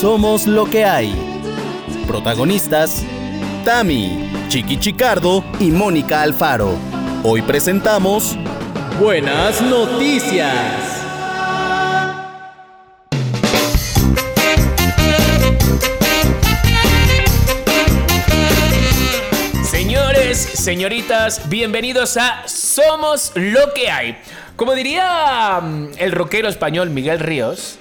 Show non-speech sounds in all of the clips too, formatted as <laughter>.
Somos lo que hay. Protagonistas: Tami, Chiqui Chicardo y Mónica Alfaro. Hoy presentamos Buenas Noticias. Señores, señoritas, bienvenidos a Somos lo que hay. Como diría mm, el rockero español Miguel Ríos,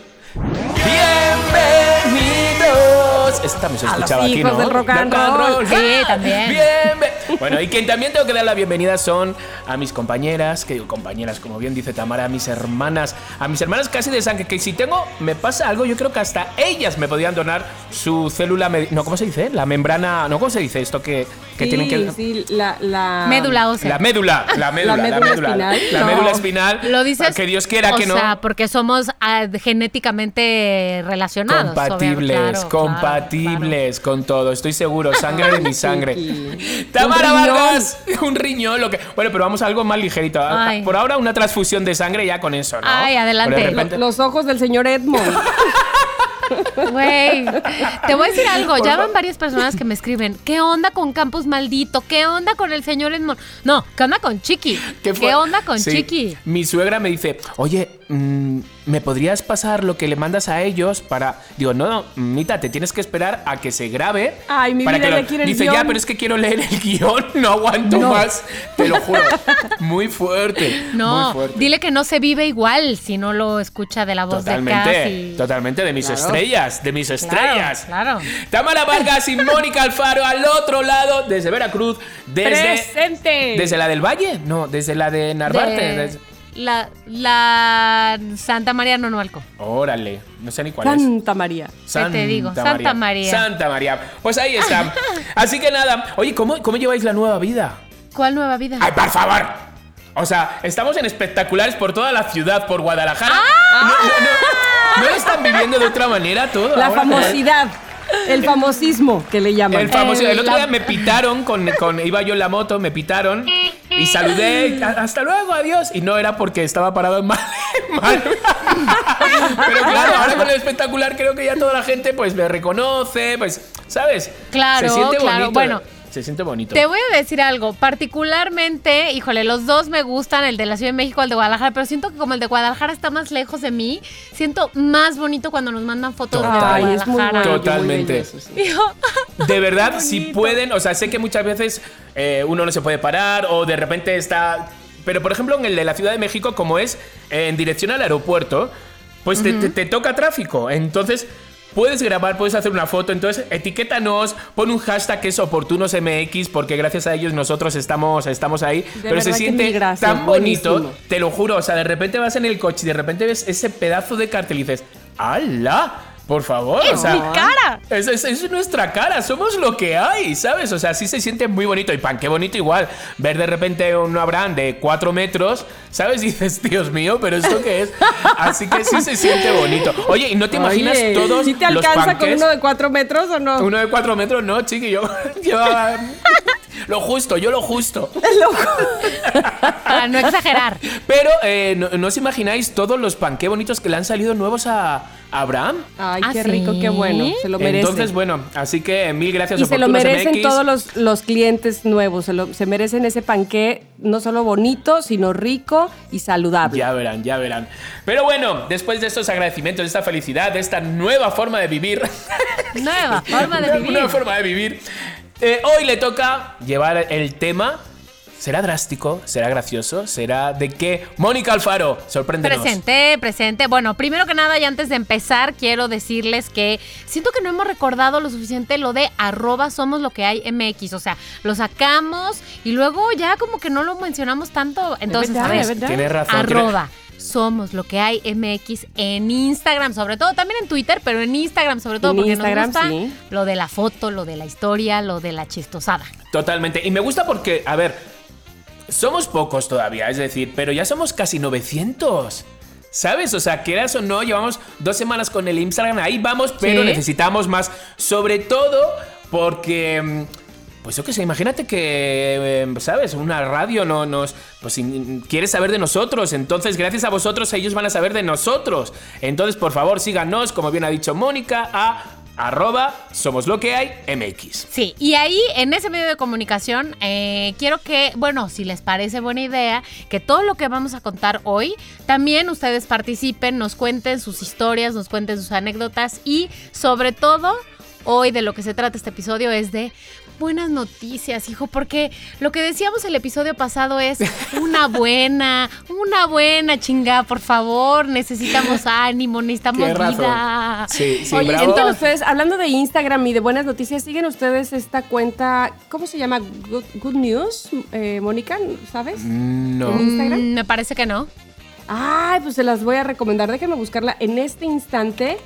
Esta también se A los escuchaba aquí, ¿no? del rock and roll. Sí, también. Bueno, y quien también tengo que dar la bienvenida son a mis compañeras, que digo compañeras, como bien dice Tamara, a mis hermanas, a mis hermanas casi de sangre, que si tengo, me pasa algo, yo creo que hasta ellas me podían donar su célula, no, ¿cómo se dice? La membrana, no, ¿cómo se dice esto que, que sí, tienen que... sí, la, la... Médula ósea. La médula, <laughs> la médula, la médula médula, espinal. la No. médula espinal. Lo dices. Que Dios quiera o que no. sea, porque somos ah, relacionados relacionados. Compatibles, obvio, claro, compatibles con todo, estoy seguro, sangre de mi sangre. <laughs> Tamara Un riñón. Vargas, <laughs> un riñón, lo que. Bueno, pero vamos a algo más ligerito. Ay. Por ahora una transfusión de sangre ya con eso, ¿no? Ay, adelante. Repente- Los ojos del señor Edmond. <laughs> Güey, te voy a decir algo. Ya van varias personas que me escriben. ¿Qué onda con Campos Maldito? ¿Qué onda con el señor Edmond? No, ¿qué onda con Chiqui? ¿Qué, onda con Sí, Chiqui? Mi suegra me dice, oye, mm, ¿me podrías pasar lo que le mandas a ellos para...? Digo, no, no, Mita, te tienes que esperar a que se grabe. Ay, mi para vida, que lo-". quiero el Dice, ya, pero es que quiero leer el <laughs> guion, no aguanto más. Te lo juro. <laughs> Muy fuerte. No, muy fuerte. dile que no se vive igual si no lo escucha de la voz de Totalmente, Casi. totalmente de mis Claro. estrellas, de mis estrellas. claro. Tamara Vargas y Mónica Alfaro al otro lado, desde Veracruz, desde ¡Presente! desde la del Valle, no, desde la de Narvarte. De- desde- la, la Santa María Nonualco. Órale, no sé ni cuál es. Santa María. te digo? Santa María. Santa María. Pues ahí está. <laughs> Así que nada. Oye, ¿cómo, cómo lleváis la nueva vida? ¿Cuál nueva vida? ¡Ay, por favor! O sea, estamos en espectaculares por toda la ciudad, por Guadalajara. ¡Ah! No, no, no, ¿no lo están viviendo de otra manera todo? La ahora? famosidad. El famosismo que le llaman. El famoso. El, El- otro día me pitaron con, con. Iba yo en la moto, me pitaron y saludé. "A- Hasta luego, adiós. Y no era porque estaba parado en mal. mal. <laughs> Pero claro, ahora con el espectacular creo que ya toda la gente pues me reconoce, pues, ¿sabes? Claro, Se siente claro. bonito. Bueno, se siente bonito. Te voy a decir algo, particularmente, híjole, los dos me gustan, el de la Ciudad de México, el de Guadalajara, pero siento que como el de Guadalajara está más lejos de mí, siento más bonito cuando nos mandan fotos Total. de Ay, es muy Guadalajara. bueno. Totalmente. muy bello eso, sí. Digo, <laughs> De verdad, si pueden, o sea, sé que muchas veces eh, uno no se puede parar o de repente está... Pero por ejemplo, en el de la Ciudad de México, como es eh, en dirección al aeropuerto, pues te, te- te toca tráfico. Entonces... Puedes grabar, puedes hacer una foto, entonces etiquétanos, pon un hashtag que es oportunosmx, porque gracias a ellos nosotros estamos, estamos ahí. pero se siente gracias, tan bonito, buenísimo. te lo juro, o sea, de repente vas en el coche y de repente ves ese pedazo de cartel y dices, ¡Hala! Por favor, o ¡Es sea, mi cara! es, es- es nuestra cara, somos lo que hay, ¿sabes? O sea, sí se siente muy bonito. Y pan, qué bonito igual. Ver de repente un Abraham de 4 metros, ¿sabes? <laughs> Y dices, Dios mío, ¿pero esto qué es? Así que sí se siente bonito. Oye, ¿y no te imaginas Oye, todos ¿Sí te los alcanza con panques? uno de cuatro metros o no? Uno de 4 metros, no, chiqui, yo <laughs> llevaba lo justo, yo lo justo. <laughs> para <laughs> no exagerar. Pero, eh, no, no os imagináis todos los pan, qué bonitos que le han salido nuevos a a Abraham. Ay, ¿Ah, qué sí? rico, qué bueno. Se lo merece. Entonces, bueno, así que mil gracias y se lo merecen MX. todos los, los clientes nuevos. Se, lo- se merecen ese panqué no solo bonito, sino rico y saludable. Ya verán, ya verán. Pero bueno, después de estos agradecimientos, de esta felicidad, de esta nueva forma de vivir, <laughs> Nueva forma de vivir. nueva forma de vivir, eh, hoy le toca llevar el tema. ¿Será drástico? ¿Será gracioso? ¿Será de qué? Mónica Alfaro, sorpréndenos. Presente, presente. Bueno, primero que nada y antes de empezar, quiero decirles que siento que no hemos recordado lo suficiente lo de arroba somos lo que hay MX. O sea, lo sacamos y luego ya como que no lo mencionamos tanto. Entonces, verdad, a ver. Tienes razón. arroba somos lo que hay MX en Instagram, sobre todo también en Twitter, pero en Instagram sobre todo En porque Instagram, nos gusta sí. lo de la foto, lo de la historia, lo de la chistosada. Totalmente. Y me gusta porque, a ver, somos pocos todavía, es decir, pero ya somos casi 900. ¿Sabes? O sea, quieras o no, llevamos dos semanas con el Instagram, ahí vamos, pero Sí. necesitamos más. Sobre todo porque mm, pues yo qué sé, imagínate que, eh, ¿sabes? Una radio no nos, pues quiere saber de nosotros, entonces gracias a vosotros ellos van a saber de nosotros. Entonces, por favor, síganos, como bien ha dicho Mónica, a arroba somos lo que hay MX. Sí, y ahí en ese medio de comunicación eh, quiero que, bueno, si les parece buena idea, que todo lo que vamos a contar hoy, también ustedes participen, nos cuenten sus historias, nos cuenten sus anécdotas y sobre todo, hoy de lo que se trata este episodio es de buenas noticias, hijo, porque lo que decíamos el episodio pasado es una buena, una buena chinga, por favor, necesitamos ánimo, necesitamos vida. Sí, sí, Oye, bravo. entonces ustedes, hablando de Instagram y de buenas noticias, ¿siguen ustedes esta cuenta, ¿cómo se llama? Good, Good News, eh, Mónica, ¿sabes? No. ¿En Instagram? Mm, me parece que no. Ay, pues se las voy a recomendar. Déjenme buscarla en este instante.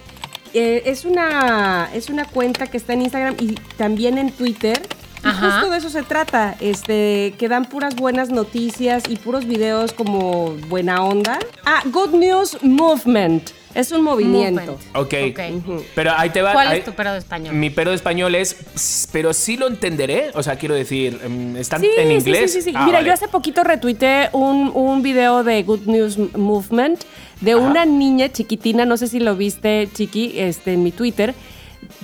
Eh, es, una, es una cuenta que está en Instagram y también en Twitter. Y Ajá. justo de eso se trata, este, que dan puras buenas noticias y puros videos como buena onda. Ah, Good News Movement. Es un movimiento. Movement. Ok. Ok. Pero ahí te va. ¿Cuál ahí- es tu pero de español? Mi pero de español es, "Ps, pero sí lo entenderé. O sea, quiero decir, em, ¿están Sí, en sí, inglés? Sí, sí, sí. Ah, Mira, vale. yo hace poquito retuiteé un, un video de Good News Movement de Ajá. una niña chiquitina, no sé si lo viste, Chiqui, este, en mi Twitter,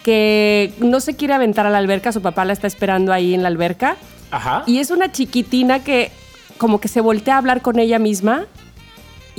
que no se quiere aventar a la alberca, su papá la está esperando ahí en la alberca. Ajá. Y es una chiquitina que como que se voltea a hablar con ella misma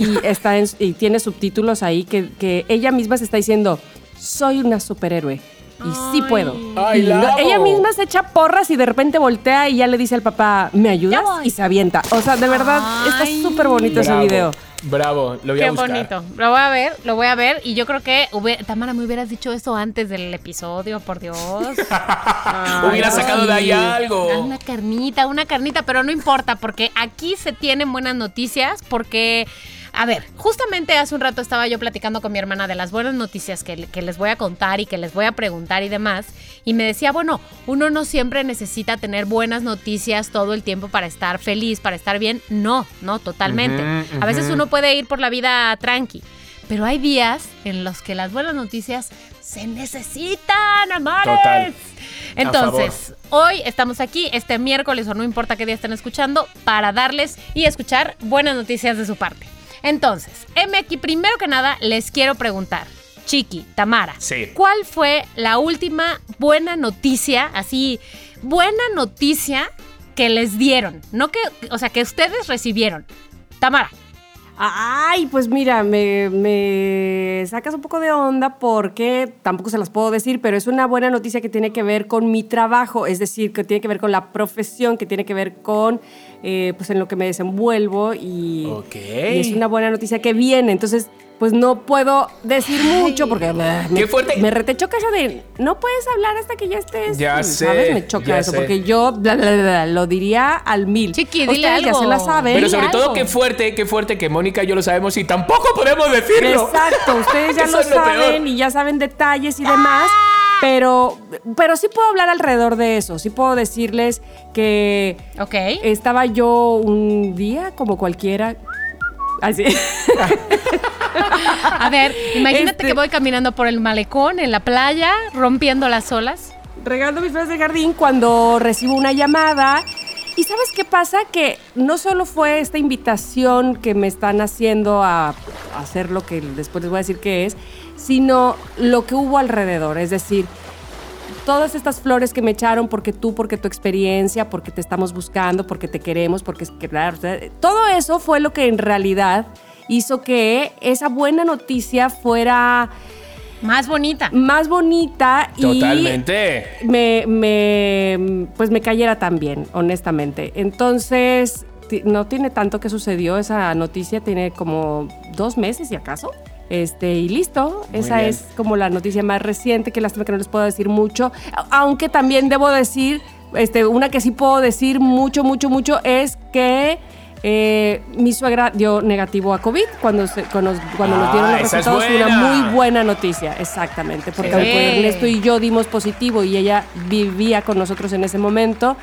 y, está en- y tiene subtítulos ahí que, que ella misma se está diciendo, soy una superhéroe. Y sí puedo. Ay, Y no- ella misma se echa porras y de repente voltea y ya le dice al papá, ¿me ayudas? Y se avienta. O sea, de verdad, está súper bonito ese video. Bravo, lo voy a Qué buscar. bonito. Lo voy a ver, lo voy a ver. Y yo creo que, hubiera- Tamara, me hubieras dicho eso antes del episodio, por Dios. <laughs> Hubiera Ay, sacado de ahí algo. Una carnita, una carnita, pero no importa, porque aquí se tienen buenas noticias, porque, a ver, justamente hace un rato estaba yo platicando con mi hermana de las buenas noticias que, que les voy a contar y que les voy a preguntar y demás, y me decía, bueno, uno no siempre necesita tener buenas noticias todo el tiempo para estar feliz, para estar bien, no, no, totalmente. A veces uno puede ir por la vida tranqui. Pero hay días en los que las buenas noticias se necesitan, amores. Total. Entonces, hoy estamos aquí, este miércoles o no importa qué día estén escuchando, para darles y escuchar buenas noticias de su parte. Entonces, MX, primero que nada, les quiero preguntar, Chiqui, Tamara, Sí. ¿cuál fue la última buena noticia, así, buena noticia que les dieron? No que, o sea, que ustedes recibieron. Tamara. Ay, pues mira, me, me sacas un poco de onda porque tampoco se las puedo decir, pero es una buena noticia que tiene que ver con mi trabajo, es decir, que tiene que ver con la profesión, que tiene que ver con eh, pues en lo que me desenvuelvo y, Ok. y es una buena noticia que viene. Entonces, pues no puedo decir mucho porque me, Qué fuerte. me retechoca eso de no puedes hablar hasta que ya estés. Ya ¿sabes? sé, Me choca ya eso sé. porque yo bla, bla, bla, bla, lo diría al mil. Chiqui, dile Ustedes ya algo. se la saben. Pero sobre todo, algo. qué fuerte, qué fuerte que Mónica y yo lo sabemos y tampoco podemos decirlo. Exacto, ustedes ya <laughs> lo saben peor. y ya saben detalles y demás. Pero, pero sí puedo hablar alrededor de eso. Sí puedo decirles que estaba yo un día como cualquiera. Así. <laughs> A ver, imagínate Este- que voy caminando por el malecón, en la playa, rompiendo las olas. regando mis flores del jardín cuando recibo una llamada. ¿Y sabes qué pasa? Que no solo fue esta invitación que me están haciendo a hacer lo que después les voy a decir que es, sino lo que hubo alrededor. Es decir, todas estas flores que me echaron porque tú, porque tu experiencia, porque te estamos buscando, porque te queremos, porque todo eso fue lo que en realidad hizo que esa buena noticia fuera Más bonita. más bonita y Totalmente. me, me- pues me cayera también, honestamente. Entonces, no tiene tanto que sucedió esa noticia, tiene como dos meses, y acaso. Este, y listo, Muy esa bien. es como la noticia más reciente, que lástima que no les puedo decir mucho, aunque también debo decir, este, una que sí puedo decir mucho, mucho, mucho, es que eh, mi suegra dio negativo a COVID cuando, se- cuando, cuando nos dieron Ah, los resultados, fue una muy buena noticia, exactamente, porque Sí. Ernesto y yo dimos positivo y ella vivía con nosotros en ese momento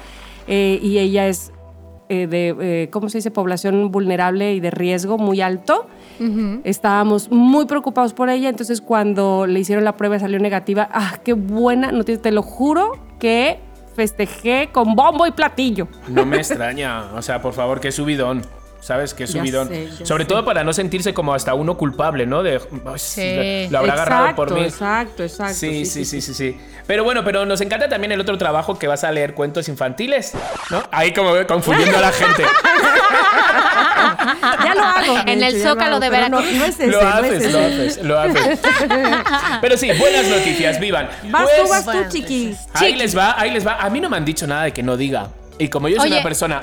eh, y ella es eh, de, eh, ¿cómo se dice?, población vulnerable y de riesgo muy alto. Estábamos muy preocupados por ella, entonces cuando le hicieron la prueba y salió negativa, ah, qué buena noticia, te lo juro que festejé con bombo y platillo. No me extraña. O sea, por favor, que subidón. ¿Sabes? Que Ya subidón. sé, Sobre sé. todo para no sentirse como hasta uno culpable, ¿no? De. "Ay, Sí. Lo habrá agarrado por mí. Exacto, exacto. Sí, sí, sí, sí, sí. Pero bueno, pero nos encanta también el otro trabajo que vas a leer cuentos infantiles, ¿no? Ahí como confundiendo a la gente. <laughs> Ya lo hago. En el Zócalo hago, de pero no- Veracruz. No, es ese, lo no es haces, ese. lo haces, lo haces. <laughs> Pero sí, buenas noticias, vivan. Vas Pues, tú, vas tú, chiquis. Ahí les va, ahí les va. A mí no me han dicho nada de que no diga. Y como yo soy Oye. una persona.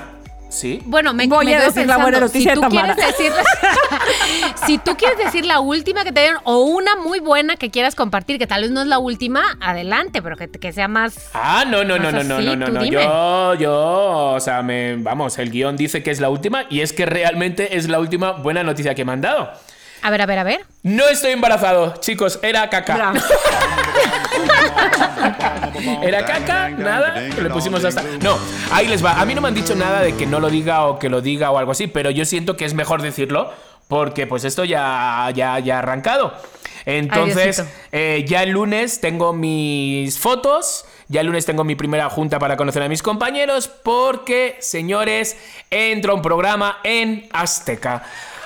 ¿Sí? Bueno, me, Voy me a decir la buena pensando, noticia si de tú Tamara. quieres decir <laughs> Si tú quieres decir la última que te dieron o una muy buena que quieras compartir, que tal vez no es la última, adelante, pero que, que sea más Ah, no, no, no, no, no, no, no, no. Yo, yo, o sea, me, vamos, el guion dice que es la última y es que realmente es la última buena noticia que me han dado. A ver, a ver, a ver. No estoy embarazado, chicos, era caca. <laughs> Era caca, nada, le pusimos hasta. No, ahí les va. A mí no me han dicho nada de que no lo diga o que lo diga o algo así, pero yo siento que es mejor decirlo porque pues esto ya, ya, ya ha arrancado. Entonces, eh, ya el lunes tengo mis fotos. Ya el lunes tengo mi primera junta para conocer a mis compañeros porque, señores, entra un programa en Azteca.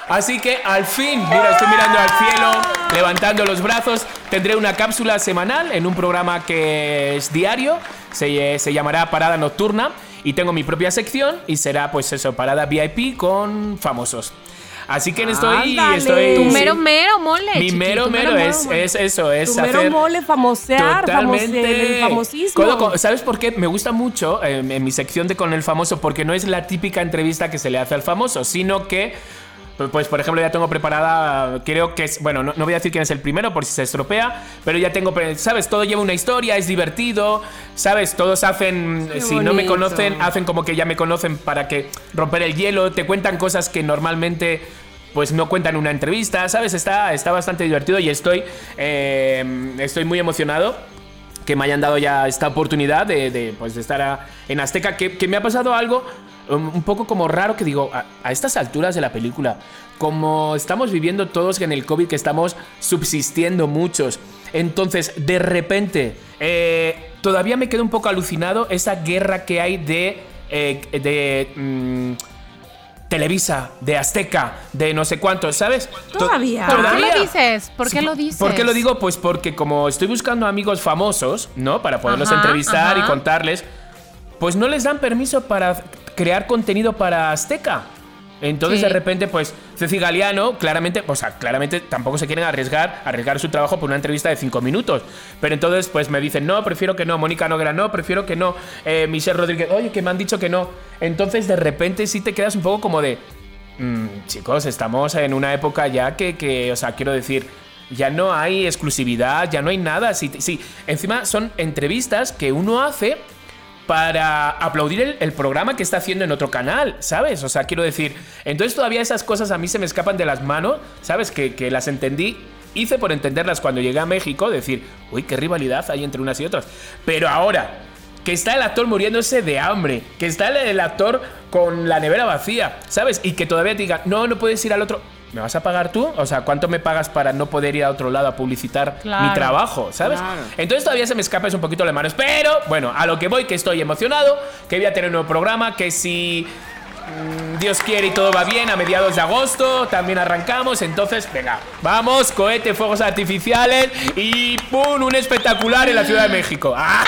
Así que al fin, mira, estoy mirando al cielo, levantando los brazos. Tendré una cápsula semanal en un programa que es diario, se, se llamará Parada Nocturna y tengo mi propia sección y será pues eso, Parada VIP con famosos. Así que estoy, Ándale. estoy Tu mero mero mole. mi chiqui, mero tu mero es, mole. es eso, es Tu mero hacer mole, famosear, famose- el famosismo. Con- ¿Sabes por qué? Me gusta mucho eh, en mi sección de con el famoso, porque no es la típica entrevista que se le hace al famoso, sino que, pues, pues, por ejemplo, ya tengo preparada, creo que es, bueno, no, no voy a decir quién es el primero por si se estropea, pero ya tengo, pre- ¿sabes? Todo lleva una historia, es divertido, ¿sabes? Todos hacen, Qué si no me conocen, hacen como que ya me conocen para que romper el hielo, te cuentan cosas que normalmente pues no cuentan en una entrevista, ¿sabes? Está, está bastante divertido y estoy, eh, estoy muy emocionado que me hayan dado ya esta oportunidad de, de, pues, de estar a- en Azteca, que, que me ha pasado algo un poco como raro que digo, a, a estas alturas de la película, como estamos viviendo todos en el COVID, que estamos subsistiendo muchos, entonces de repente eh, todavía me quedo un poco alucinado esa guerra que hay de... eh, de mm, Televisa, de Azteca, de no sé cuántos, ¿sabes? To- Todavía. ¿Por qué lo dices? ¿Por qué lo dices? ¿Por qué lo digo? Pues porque como estoy buscando amigos famosos, ¿no? Para poderlos Ajá, entrevistar y contarles, pues no les dan permiso para crear contenido para Azteca. Entonces Sí. de repente, pues Ceci Galeano, claramente, o sea, claramente tampoco se quieren arriesgar, arriesgar su trabajo por una entrevista de cinco minutos. Pero entonces, pues me dicen, no, prefiero que no. Mónica Noguera, no, prefiero que no. Eh, Michelle Rodríguez, oye, que me han dicho que no. Entonces de repente sí te quedas un poco como de, "Mm, chicos, estamos en una época ya que, que, o sea, quiero decir, ya no hay exclusividad, ya no hay nada. Sí, sí, encima son entrevistas que uno hace para aplaudir el, programa que está haciendo en otro canal, ¿sabes? O sea, quiero decir, entonces todavía esas cosas a mí se me escapan de las manos, ¿sabes? Que, que las entendí, hice por entenderlas cuando llegué a México, decir, uy, qué rivalidad hay entre unas y otras. Pero ahora, que está el actor muriéndose de hambre, que está el, el actor con la nevera vacía, ¿sabes? Y que todavía te diga, no, no puedes ir al otro. ¿Me vas a pagar tú? O sea, ¿cuánto me pagas para no poder ir a otro lado a publicitar mi trabajo? ¿Sabes? Claro. Entonces todavía se me escapa es un poquito las manos. Pero, bueno, a lo que voy, que estoy emocionado, que voy a tener un nuevo programa, que si Dios quiere y todo va bien, a mediados de agosto también arrancamos. Entonces, venga, vamos, cohete, fuegos artificiales y ¡pum! Un espectacular en la Ciudad de México. ¡Ah!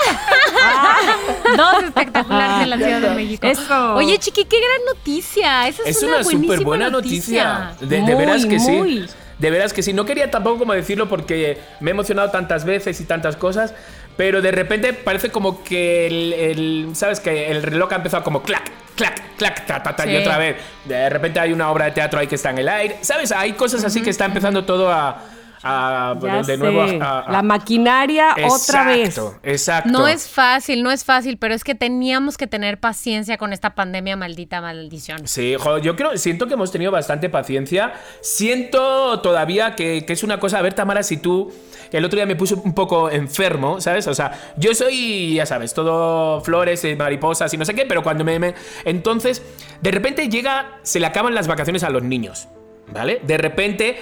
Dos espectaculares en la Ciudad de México. Eso. Oye, chiqui, qué gran noticia. Esa es, Es una, una súper buena noticia. De, de Muy, veras que muy. sí. De veras que sí. No quería tampoco como decirlo porque me he emocionado tantas veces y tantas cosas. Pero de repente parece como que el, el- ¿sabes? Que el reloj ha empezado como clac, clac, clac, ta, ta, ta, y otra vez. De repente hay una obra de teatro ahí que está en el aire. ¿Sabes? Hay cosas así que está empezando todo a, a- Ya de sé. nuevo a, a- La maquinaria otra vez. Exacto, exacto. No es fácil, no es fácil, pero es que teníamos que tener paciencia con esta pandemia maldita maldición. Sí, jo, yo creo, siento que hemos tenido bastante paciencia. Siento todavía que, que es una cosa. A ver, Tamara, si tú. El otro día me puse un poco enfermo, ¿sabes? O sea, yo soy, ya sabes, todo flores, eh, mariposas y no sé qué, pero cuando me, me- Entonces, de repente llega, se le acaban las vacaciones a los niños, ¿vale? De repente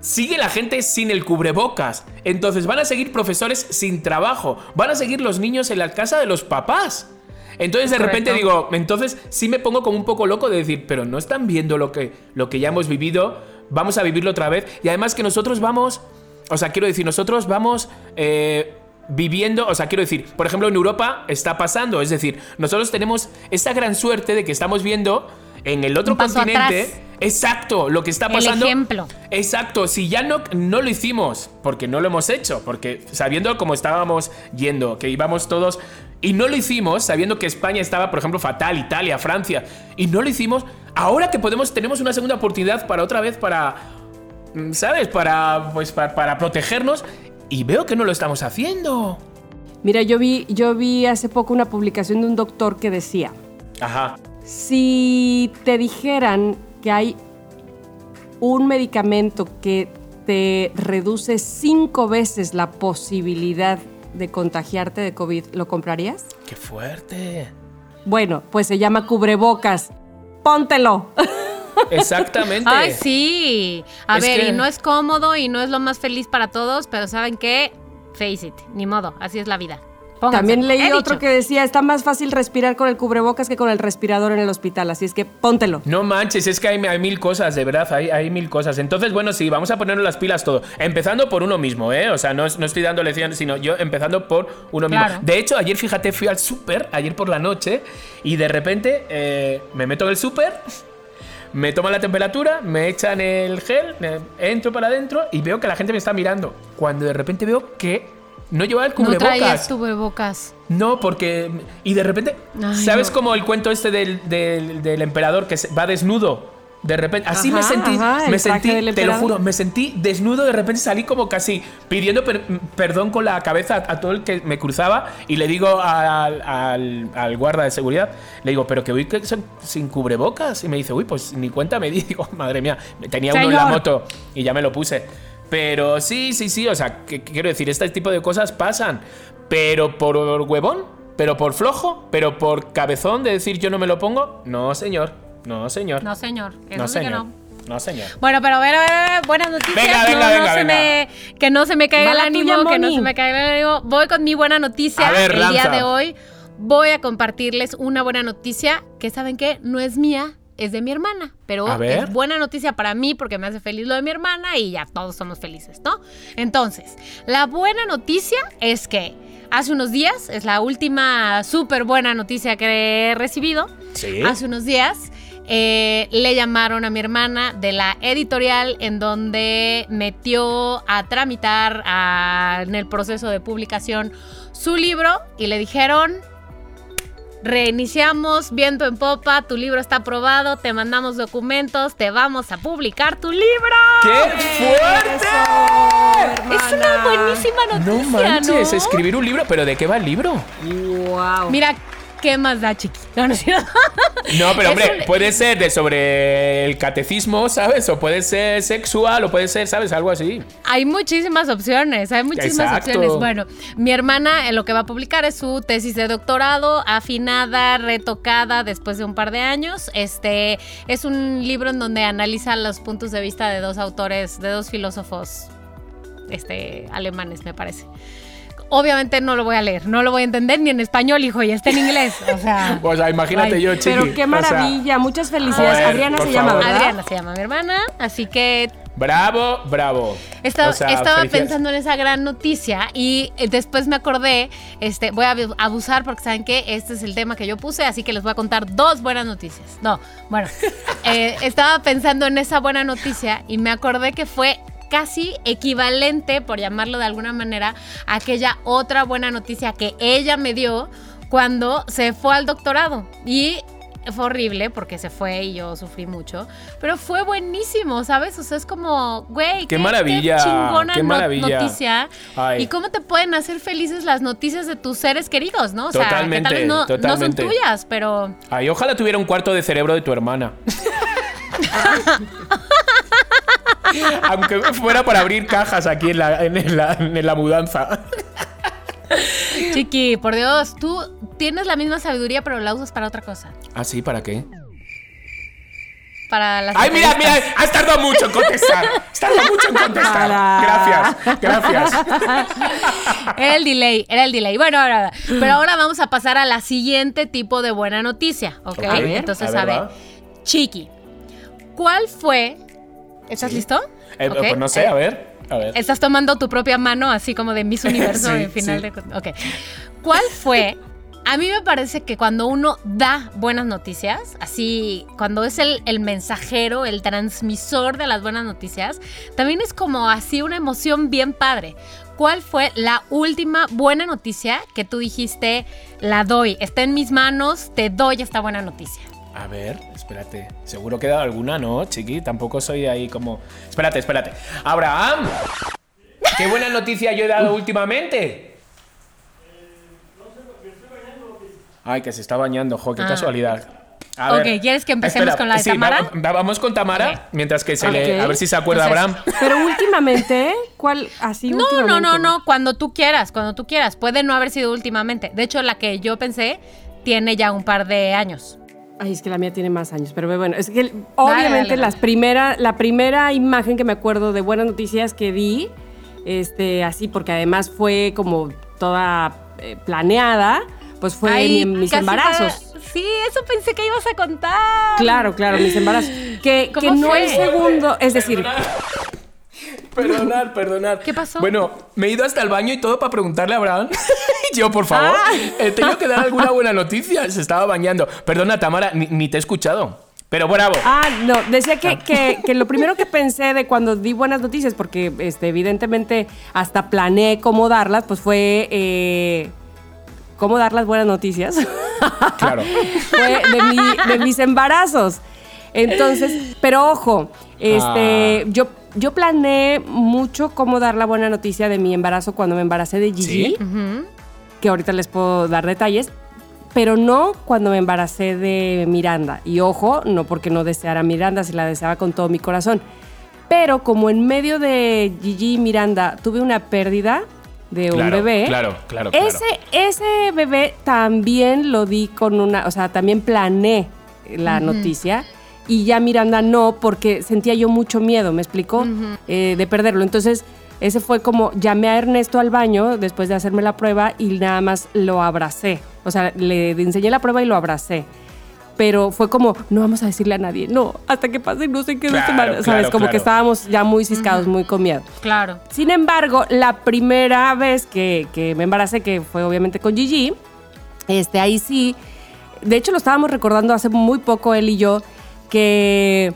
sigue la gente sin el cubrebocas. Entonces van a seguir profesores sin trabajo. Van a seguir los niños en la casa de los papás. Entonces de repente digo, entonces sí me pongo como un poco loco de decir, pero no están viendo lo que, lo que ya hemos vivido, vamos a vivirlo otra vez. Y además que nosotros vamos, o sea, quiero decir, nosotros vamos eh, viviendo, o sea, quiero decir, por ejemplo, en Europa está pasando, es decir, nosotros tenemos esa gran suerte de que estamos viendo en el otro continente. Exacto, lo que está pasando. El ejemplo. Exacto, si ya no, no lo hicimos, porque no lo hemos hecho, porque sabiendo cómo estábamos yendo, que íbamos todos, y no lo hicimos, sabiendo que España estaba, por ejemplo, fatal, Italia, Francia, y no lo hicimos, ahora que podemos, tenemos una segunda oportunidad para otra vez, para, mm, ¿sabes? Para, pues, para, para protegernos, y veo que no lo estamos haciendo. Mira, yo vi, yo vi hace poco una publicación de un doctor que decía, Ajá. Si te dijeran que hay un medicamento que te reduce cinco veces la posibilidad de contagiarte de COVID, ¿lo comprarías? ¡Qué fuerte! Bueno, pues se llama cubrebocas. Póntelo. Exactamente. Ay, sí. A Es ver, que- y no es cómodo y no es lo más feliz para todos, pero ¿saben qué? Face it, ni modo, así es la vida. También leí He otro dicho. que decía, está más fácil respirar con el cubrebocas que con el respirador en el hospital, así es que póntelo. No manches, es que hay, hay mil cosas, de verdad, hay, hay mil cosas. Entonces, bueno, sí, vamos a ponernos las pilas todo. Empezando por uno mismo, ¿eh? O sea, no, no estoy dando lecciones, sino yo empezando por uno mismo. Claro. De hecho, ayer, fíjate, fui al súper, ayer por la noche, y de repente eh, me meto en el súper, me toman la temperatura, me echan el gel, entro para adentro y veo que la gente me está mirando. Cuando de repente veo que no llevaba el No cubrebocas. traías cubrebocas. No, porque. Y de repente. Ay, ¿Sabes no. como el cuento este del, del- del emperador que va desnudo? De repente. Así me sentí. ajá, me sentí. Te lo juro, me sentí desnudo. De repente salí como casi pidiendo per- perdón con la cabeza a, a todo el que me cruzaba. Y le digo al, al- al guarda de seguridad: Le digo, pero que voy que son sin cubrebocas. Y me dice, uy, pues ni cuenta me di. <laughs> Digo, madre mía, tenía uno en la moto y ya me lo puse. Pero sí, sí, sí, o sea, que, que quiero decir, este tipo de cosas pasan. Pero por huevón, pero por flojo, pero por cabezón de decir yo no me lo pongo, no, señor. No, señor. No, señor. Eso no, sí que señor. no. No, señor. Bueno, pero a ver, a ver, a ver, buenas noticias. Venga, No, venga, no venga, se venga. me- que no se me caiga el ánimo, tuya, que no se me caiga el ánimo. Voy con mi buena noticia. A ver, el día de hoy voy a compartirles una buena noticia que, ¿saben qué? No es mía, es de mi hermana. Pero es buena noticia para mí porque me hace feliz lo de mi hermana y ya todos somos felices, ¿no? Entonces, la buena noticia es que hace unos días, es la última súper buena noticia que he recibido. Sí. Hace unos días eh, le llamaron a mi hermana de la editorial en donde metió a tramitar a- en el proceso de publicación su libro y le dijeron, reiniciamos viento en popa, tu libro está aprobado, te mandamos documentos, te vamos a publicar tu libro. ¡Qué fuerte! Es una buenísima No noticia, manches, ¿no? escribir un libro, pero ¿de qué va el libro? Wow. Mira, ¿qué más da, chiqui? No, pero hombre, un- puede ser de sobre el catecismo, ¿sabes? O puede ser sexual, o puede ser, ¿sabes? Algo así. Hay muchísimas opciones, hay muchísimas Exacto. opciones. Bueno, mi hermana eh, lo que va a publicar es su tesis de doctorado, afinada, retocada después de un par de años. Este es un libro en donde analiza los puntos de vista de dos autores, de dos filósofos este, alemanes, me parece. Obviamente no lo voy a leer, no lo voy a entender ni en español, hijo, y está en inglés. O sea, <laughs> O sea, imagínate Ay, yo, chiqui. Pero qué O sea, maravilla, muchas felicidades. Adriana se llama. ¿verdad? Adriana se llama mi hermana, así que bravo, bravo. Estaba, O sea, estaba felicidades. pensando en esa gran noticia y eh, después me acordé, este, voy a abu- abusar porque saben que este es el tema que yo puse, así que les voy a contar dos buenas noticias. No, bueno, <laughs> eh, estaba pensando en esa buena noticia y me acordé que fue casi equivalente, por llamarlo de alguna manera, a aquella otra buena noticia que ella me dio cuando se fue al doctorado. Y fue horrible porque se fue y yo sufrí mucho, pero fue buenísimo, ¿sabes? O sea, es como, güey, Qué maravilla, chingona qué no- maravilla. noticia. Ay. Y cómo te pueden hacer felices las noticias de tus seres queridos, ¿no? O sea, Totalmente, que tal vez no, no son tuyas, pero Ay, ojalá tuviera un cuarto de cerebro de tu hermana. <laughs> <laughs> <laughs> Aunque fuera para abrir cajas aquí en la, en la, en la mudanza. chiqui, por Dios, tú tienes la misma sabiduría, pero la usas para otra cosa. ¿Ah, sí? ¿Para qué? para las Ay, mira, mira, has tardado mucho en contestar. Has tardado mucho en contestar. Gracias, gracias. <laughs> Era el delay, era el delay. Bueno, ahora, pero ahora vamos a pasar a la siguiente tipo de buena noticia, ¿ok? Ok, a ver, Entonces, a a ver. Chiqui, ¿cuál fue? ¿Estás listo? Eh. Pues no sé, a ver. A ver. Estás tomando tu propia mano, así como de Miss <laughs> Universo Sí, en final sí. de. Ok. ¿Cuál fue? A mí me parece que cuando uno da buenas noticias, así, cuando es el, el mensajero, el transmisor de las buenas noticias, también es como así una emoción bien padre. ¿Cuál fue la última buena noticia que tú dijiste, la doy, está en mis manos, te doy esta buena noticia? A ver, espérate. Seguro que he dado alguna, ¿no, chiqui? Tampoco soy ahí como. Espérate, espérate. Abraham, qué buena noticia yo he dado últimamente. Ay, que se está bañando, jo, qué Ah. casualidad. A Ok, ¿quieres que empecemos con la de sí, Tamara? va- va- vamos con Tamara, mientras que se le. Ok. A ver si se acuerda Entonces- Abraham. Pero últimamente, ¿cuál? Así No, no, no, no, cuando tú quieras, cuando tú quieras. Puede no haber sido últimamente. De hecho, la que yo pensé tiene ya un par de años. Ay, es que la mía tiene más años, pero bueno, es que obviamente dale, las primera, la primera imagen que me acuerdo de buenas noticias que di, este, así, porque además fue como toda eh, planeada, pues fue Ay, mi- mis embarazos. fue- Sí, eso pensé que ibas a contar. Claro, claro, mis embarazos. Que, ¿Cómo que no el segundo, es decir, <laughs> Perdonar, <laughs> perdonar. ¿Qué pasó? Bueno, me he ido hasta el baño y todo para preguntarle a Abraham. <laughs> Yo, por favor, Ah. he tenido que dar alguna buena noticia. Se estaba bañando. Perdona, Tamara, ni, ni te he escuchado. Pero bravo. Ah, no, decía que, que- que lo primero que pensé de cuando di buenas noticias, porque este, evidentemente hasta planeé cómo darlas, pues fue eh, cómo dar las buenas noticias. Claro. fue de, mi- de mis embarazos. Entonces, pero ojo, este, Ah. yo, yo planeé mucho cómo dar la buena noticia de mi embarazo cuando me embaracé de Gigi, que ahorita les puedo dar detalles, pero no cuando me embaracé de Miranda. Y ojo, no porque no deseara a Miranda, si la deseaba con todo mi corazón. Pero como en medio de Gigi y Miranda tuve una pérdida de un bebé, Claro, claro, claro. ese, ese bebé también lo di con una, o sea, también planeé la noticia. Y ya Miranda no, porque sentía yo mucho miedo, ¿me explicó? Eh, de perderlo. Entonces, ese fue como, llamé a Ernesto al baño después de hacerme la prueba y nada más lo abracé. O sea, le enseñé la prueba y lo abracé. Pero fue como, no vamos a decirle a nadie, no, hasta que pase no sé qué, Claro, semanas", ¿sabes? claro, como claro. que estábamos ya muy ciscados, muy con miedo. Claro. Sin embargo, la primera vez que, que me embaracé, que fue obviamente con Gigi, este, ahí sí, de hecho lo estábamos recordando hace muy poco él y yo, que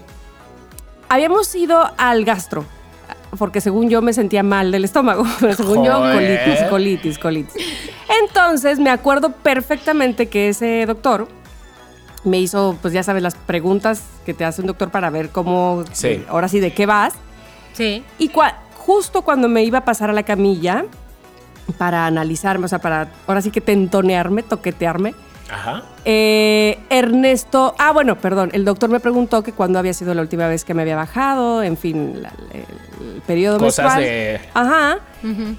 habíamos ido al gastro, porque según yo me sentía mal del estómago, <laughs> pero según yo colitis, colitis, colitis. Entonces me acuerdo perfectamente que ese doctor me hizo, pues ya sabes, las preguntas que te hace un doctor para ver cómo, Sí. ahora sí, de qué vas. Sí. Y cua- justo cuando me iba a pasar a la camilla para analizarme, o sea, para ahora sí que tentonearme, toquetearme, Ajá. eh, Ernesto, ah, bueno, perdón, el doctor me preguntó que cuándo había sido la última vez que me había bajado, en fin, la- el, el periodo Cosas menstrual. de- Ajá.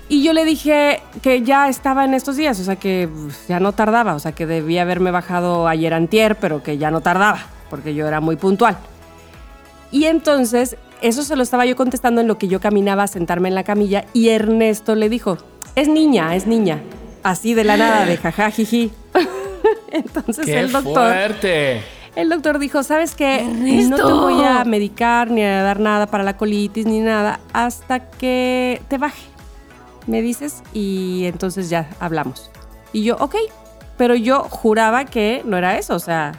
Y yo le dije que ya estaba en estos días, o sea, que pues, ya no tardaba, o sea, que debía haberme bajado ayer antier, pero que ya no tardaba, porque yo era muy puntual. Y entonces, eso se lo estaba yo contestando en lo que yo caminaba a sentarme en la camilla y Ernesto le dijo, es niña, es niña. Así de la nada, de jaja, jiji. <laughs> entonces ¡Qué el doctor... fuerte! El doctor dijo, ¿sabes qué? Ernesto. No te voy a medicar ni a dar nada para la colitis ni nada hasta que te baje. Me dices y entonces ya hablamos. Y yo, ok, pero yo juraba que no era eso, o sea,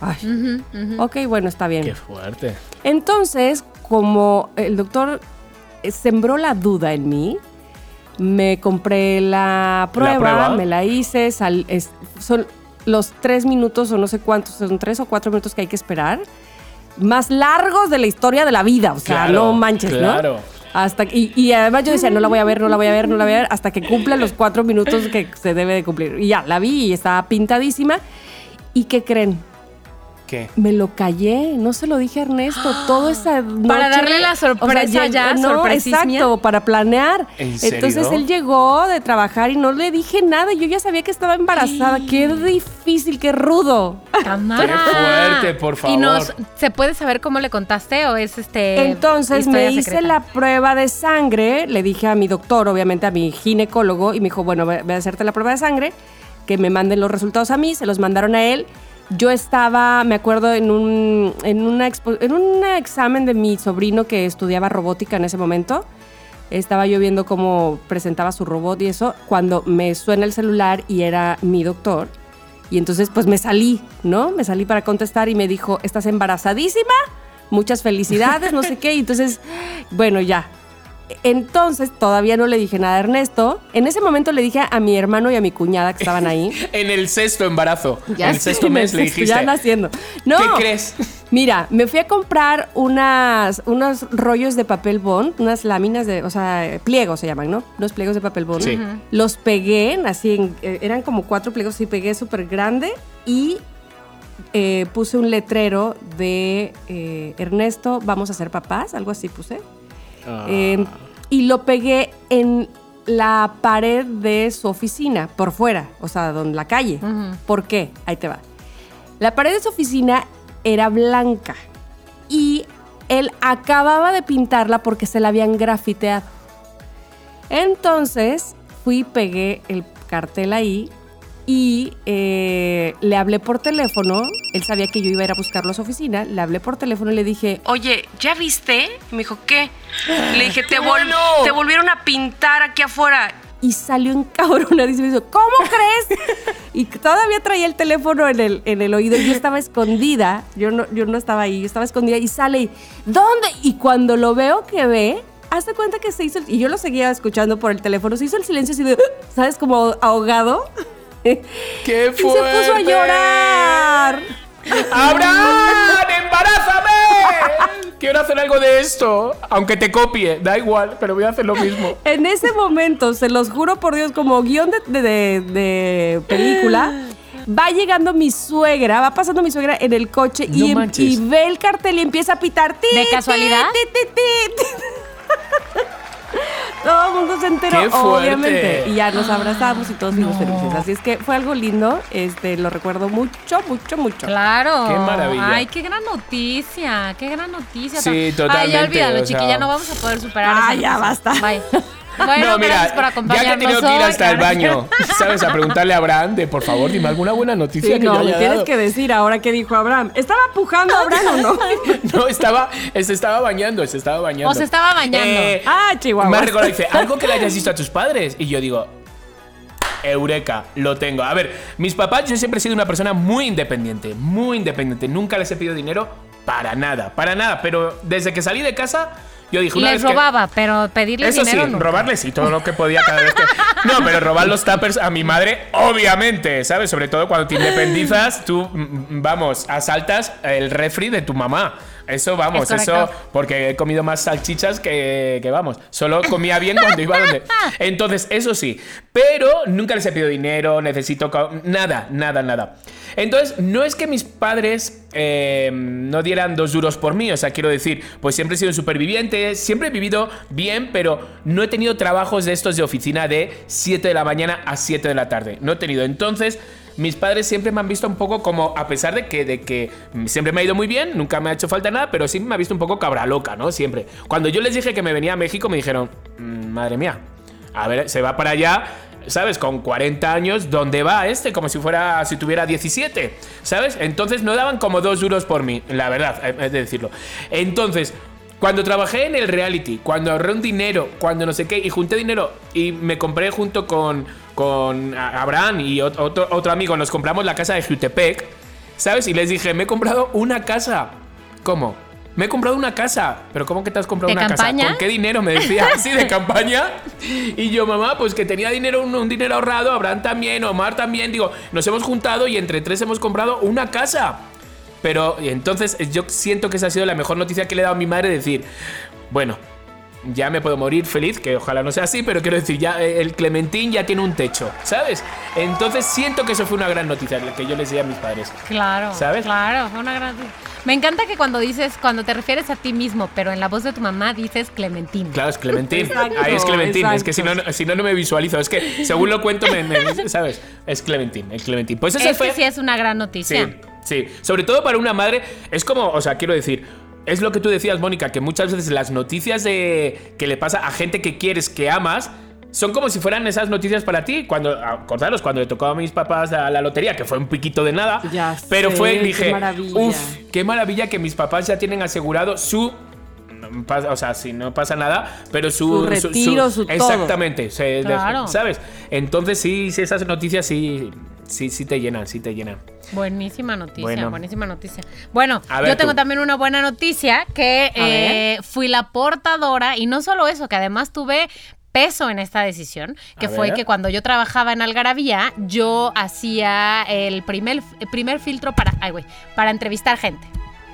ay, ok, bueno, está bien. ¡Qué fuerte! Entonces, como el doctor eh, sembró la duda en mí, me compré la prueba, prueba? me la hice, sal- es- son los tres minutos o no sé cuántos, son tres o cuatro minutos que hay que esperar, más largos de la historia de la vida, o sea, Claro, no manches, claro. ¿no? Hasta, y, y además yo decía, no la voy a ver, no la voy a ver, no la voy a ver, hasta que cumpla los cuatro minutos que se debe de cumplir. Y ya, la vi y estaba pintadísima. ¿Y qué creen? ¿Qué? Me lo callé, no se lo dije a Ernesto. <gasps> Todo esa noche. Para darle la sorpresa ya, no, exacto, para planear. ¿En serio? Entonces él llegó de trabajar y no le dije nada. Yo ya sabía que estaba embarazada. Qué difícil, qué rudo. Cámara. Qué fuerte, por favor. ¿Y nos, se puede saber cómo le contaste o es este. Entonces me hice secreta? la prueba de sangre, le dije a mi doctor, obviamente a mi ginecólogo, y me dijo, bueno, ve a hacerte la prueba de sangre, que me manden los resultados a mí, se los mandaron a él. Yo estaba, me acuerdo, en un, en, una en un examen de mi sobrino que estudiaba robótica en ese momento. Estaba yo viendo cómo presentaba su robot y eso, cuando me suena el celular y era mi doctor. Y entonces pues me salí, ¿no? Me salí para contestar y me dijo, ¿estás embarazadísima? Muchas felicidades, no sé qué. Y entonces, bueno, ya. Entonces todavía no le dije nada a Ernesto. En ese momento le dije a mi hermano y a mi cuñada que estaban ahí. <laughs> En el sexto embarazo. en el sexto en el mes <laughs> le dijiste. Ya naciendo. No. ¿Qué crees? <laughs> Mira, me fui a comprar unas, unos rollos de papel bond, unas láminas de, o sea, pliegos se llaman, ¿no? Unos pliegos de papel bond. Sí. Los pegué, así, en- eh, eran como cuatro pliegos, y pegué súper grande y eh, puse un letrero de eh, Ernesto, vamos a ser papás, algo así puse. Ah. Eh, y lo pegué en la pared de su oficina, por fuera, o sea, en la calle. ¿Por qué? Ahí te va. La pared de su oficina era blanca y él acababa de pintarla porque se la habían grafiteado. Entonces fui y pegué el cartel ahí y eh, le hablé por teléfono. Él sabía que yo iba a ir a buscarlo a su oficina. Le hablé por teléfono y le dije, oye, ¿ya viste? Y me dijo, ¿qué? Le dije, te, vol- te volvieron a pintar aquí afuera. Y salió encabronadísimo y dijo, ¿cómo crees? <laughs> y todavía traía el teléfono en el, en el oído. Yo estaba escondida. Yo no, yo no estaba ahí. Yo estaba escondida y sale y, ¿dónde? Y cuando lo veo que ve, hace cuenta que se hizo, el- y yo lo seguía escuchando por el teléfono, se hizo el silencio así de, ¿sabes? Como ahogado. ¡Qué Y se fuerte! puso a llorar. ¡Abraham! ¡Embarázame! Quiero hacer algo de esto. Aunque te copie, da igual, pero voy a hacer lo mismo. En ese momento, se los juro por Dios, como guion de, de- de- de película, va llegando mi suegra, va pasando mi suegra en el coche No y, em- y ve el cartel y empieza a pitar. "Ti, ¿De ti, casualidad? ti, ti, ti, ti". Todo el mundo se enteró, obviamente. Y ya nos abrazamos y todos fuimos felices. Así es que fue algo lindo. Este, lo recuerdo mucho, mucho, mucho. Claro. Qué maravilla. Ay, qué gran noticia. Qué gran noticia. Sí, Ay, totalmente, ya olvídalo, o sea- chiqui. Ya no vamos a poder superar Ah, ya noticia. basta. Bye. <laughs> Bueno, no, mira, gracias por ya que he tenido que ir hasta el baño, <laughs> ¿sabes? A preguntarle a Abraham de, por favor, dime alguna buena noticia Sí, que no, yo me haya tienes dado. que decir ahora qué dijo Abraham. ¿Estaba pujando Abraham o no? <laughs> No, estaba, se estaba bañando, se estaba bañando. O se estaba bañando. Eh, ah, Chihuahua. Me recordó, dice, algo que le hayas visto a tus padres. Y yo digo, Eureka, lo tengo. A ver, mis papás, yo siempre he sido una persona muy independiente, muy independiente. Nunca les he pedido dinero para nada, para nada. Pero desde que salí de casa, yo dije, Y una les vez que- robaba, pero pedirles Eso sí, dinero no. robarles sí, todo lo que podía cada vez que. No, pero robar los tuppers a mi madre, obviamente, ¿sabes? Sobre todo cuando te independizas, tú, mm, mm, vamos, asaltas el refri de tu mamá. Eso, vamos, Es eso, porque he comido más salchichas que, que, vamos. Solo comía bien cuando iba donde. <laughs> Entonces, eso sí. Pero nunca les he pedido dinero, necesito. Nada, nada, nada. Entonces, no es que mis padres eh, no dieran dos duros por mí. O sea, quiero decir, pues siempre he sido un superviviente, siempre he vivido bien, pero no he tenido trabajos de estos de oficina de 7 de la mañana a 7 de la tarde. No he tenido. Entonces. Mis padres siempre me han visto un poco como, a pesar de que, de que siempre me ha ido muy bien, nunca me ha hecho falta nada, pero sí me ha visto un poco cabra loca, ¿no? Siempre. Cuando yo les dije que me venía a México, me dijeron, "Mm, madre mía, a ver, se va para allá, ¿sabes? Con 40 años, ¿dónde va este? Como si fuera, si tuviera 17, ¿sabes? Entonces no daban como dos duros por mí, la verdad, he de decirlo. Entonces, cuando trabajé en el reality, cuando ahorré un dinero, cuando no sé qué, y junté dinero y me compré junto con, con Abraham y ot- otro, otro amigo, nos compramos la casa de Jutepec, ¿sabes? Y les dije, me he comprado una casa. ¿Cómo? Me he comprado una casa. ¿Pero cómo que te has comprado ¿De una campaña? casa? ¿Con qué dinero? Me decía, <laughs> sí, de campaña. Y yo, mamá, pues que tenía dinero, un, un dinero ahorrado, Abraham también, Omar también. Digo, nos hemos juntado y entre tres hemos comprado una casa. Pero entonces yo siento que esa ha sido la mejor noticia que le he dado a mi madre, decir, bueno, ya me puedo morir feliz, que ojalá no sea así, pero quiero decir, ya eh, el Clementín ya tiene un techo, ¿sabes? Entonces siento que eso fue una gran noticia, la que yo les di a mis padres. Claro. ¿Sabes? Claro, fue una gran. Me encanta que cuando dices, cuando te refieres a ti mismo, pero en la voz de tu mamá dices Clementín. Claro, es Clementín. <laughs> Exacto, Ahí es Clementín. Es que si no, exacto. si no, no me visualizo. Es que según lo cuento, me, me- ¿sabes? Es Clementín, el Clementín. Pues ese Es fue. sí es una gran noticia. Sí, sí. Sobre todo para una madre, es como, o sea, quiero decir, es lo que tú decías, Mónica, que muchas veces las noticias de que le pasa a gente que quieres, que amas, son como si fueran esas noticias para ti. Cuando, acordaros, cuando le tocó a mis papás a la lotería, que fue un piquito de nada, Ya pero sé, fue, dije, uff, qué maravilla que mis papás ya tienen asegurado su o sea, si no pasa nada, pero su, Su retiro, su todo. exactamente, se- Claro. ¿sabes? Entonces sí, sí, esas noticias sí, sí, sí te llenan, sí te llenan. Buenísima noticia, Bueno. buenísima noticia. Bueno, ver, yo tengo tú. también una buena noticia que eh, fui la portadora y no solo eso, que además tuve peso en esta decisión, que A fue ver. que cuando yo trabajaba en Algarabía, yo hacía el primer, el primer filtro para, ay, güey, para entrevistar gente.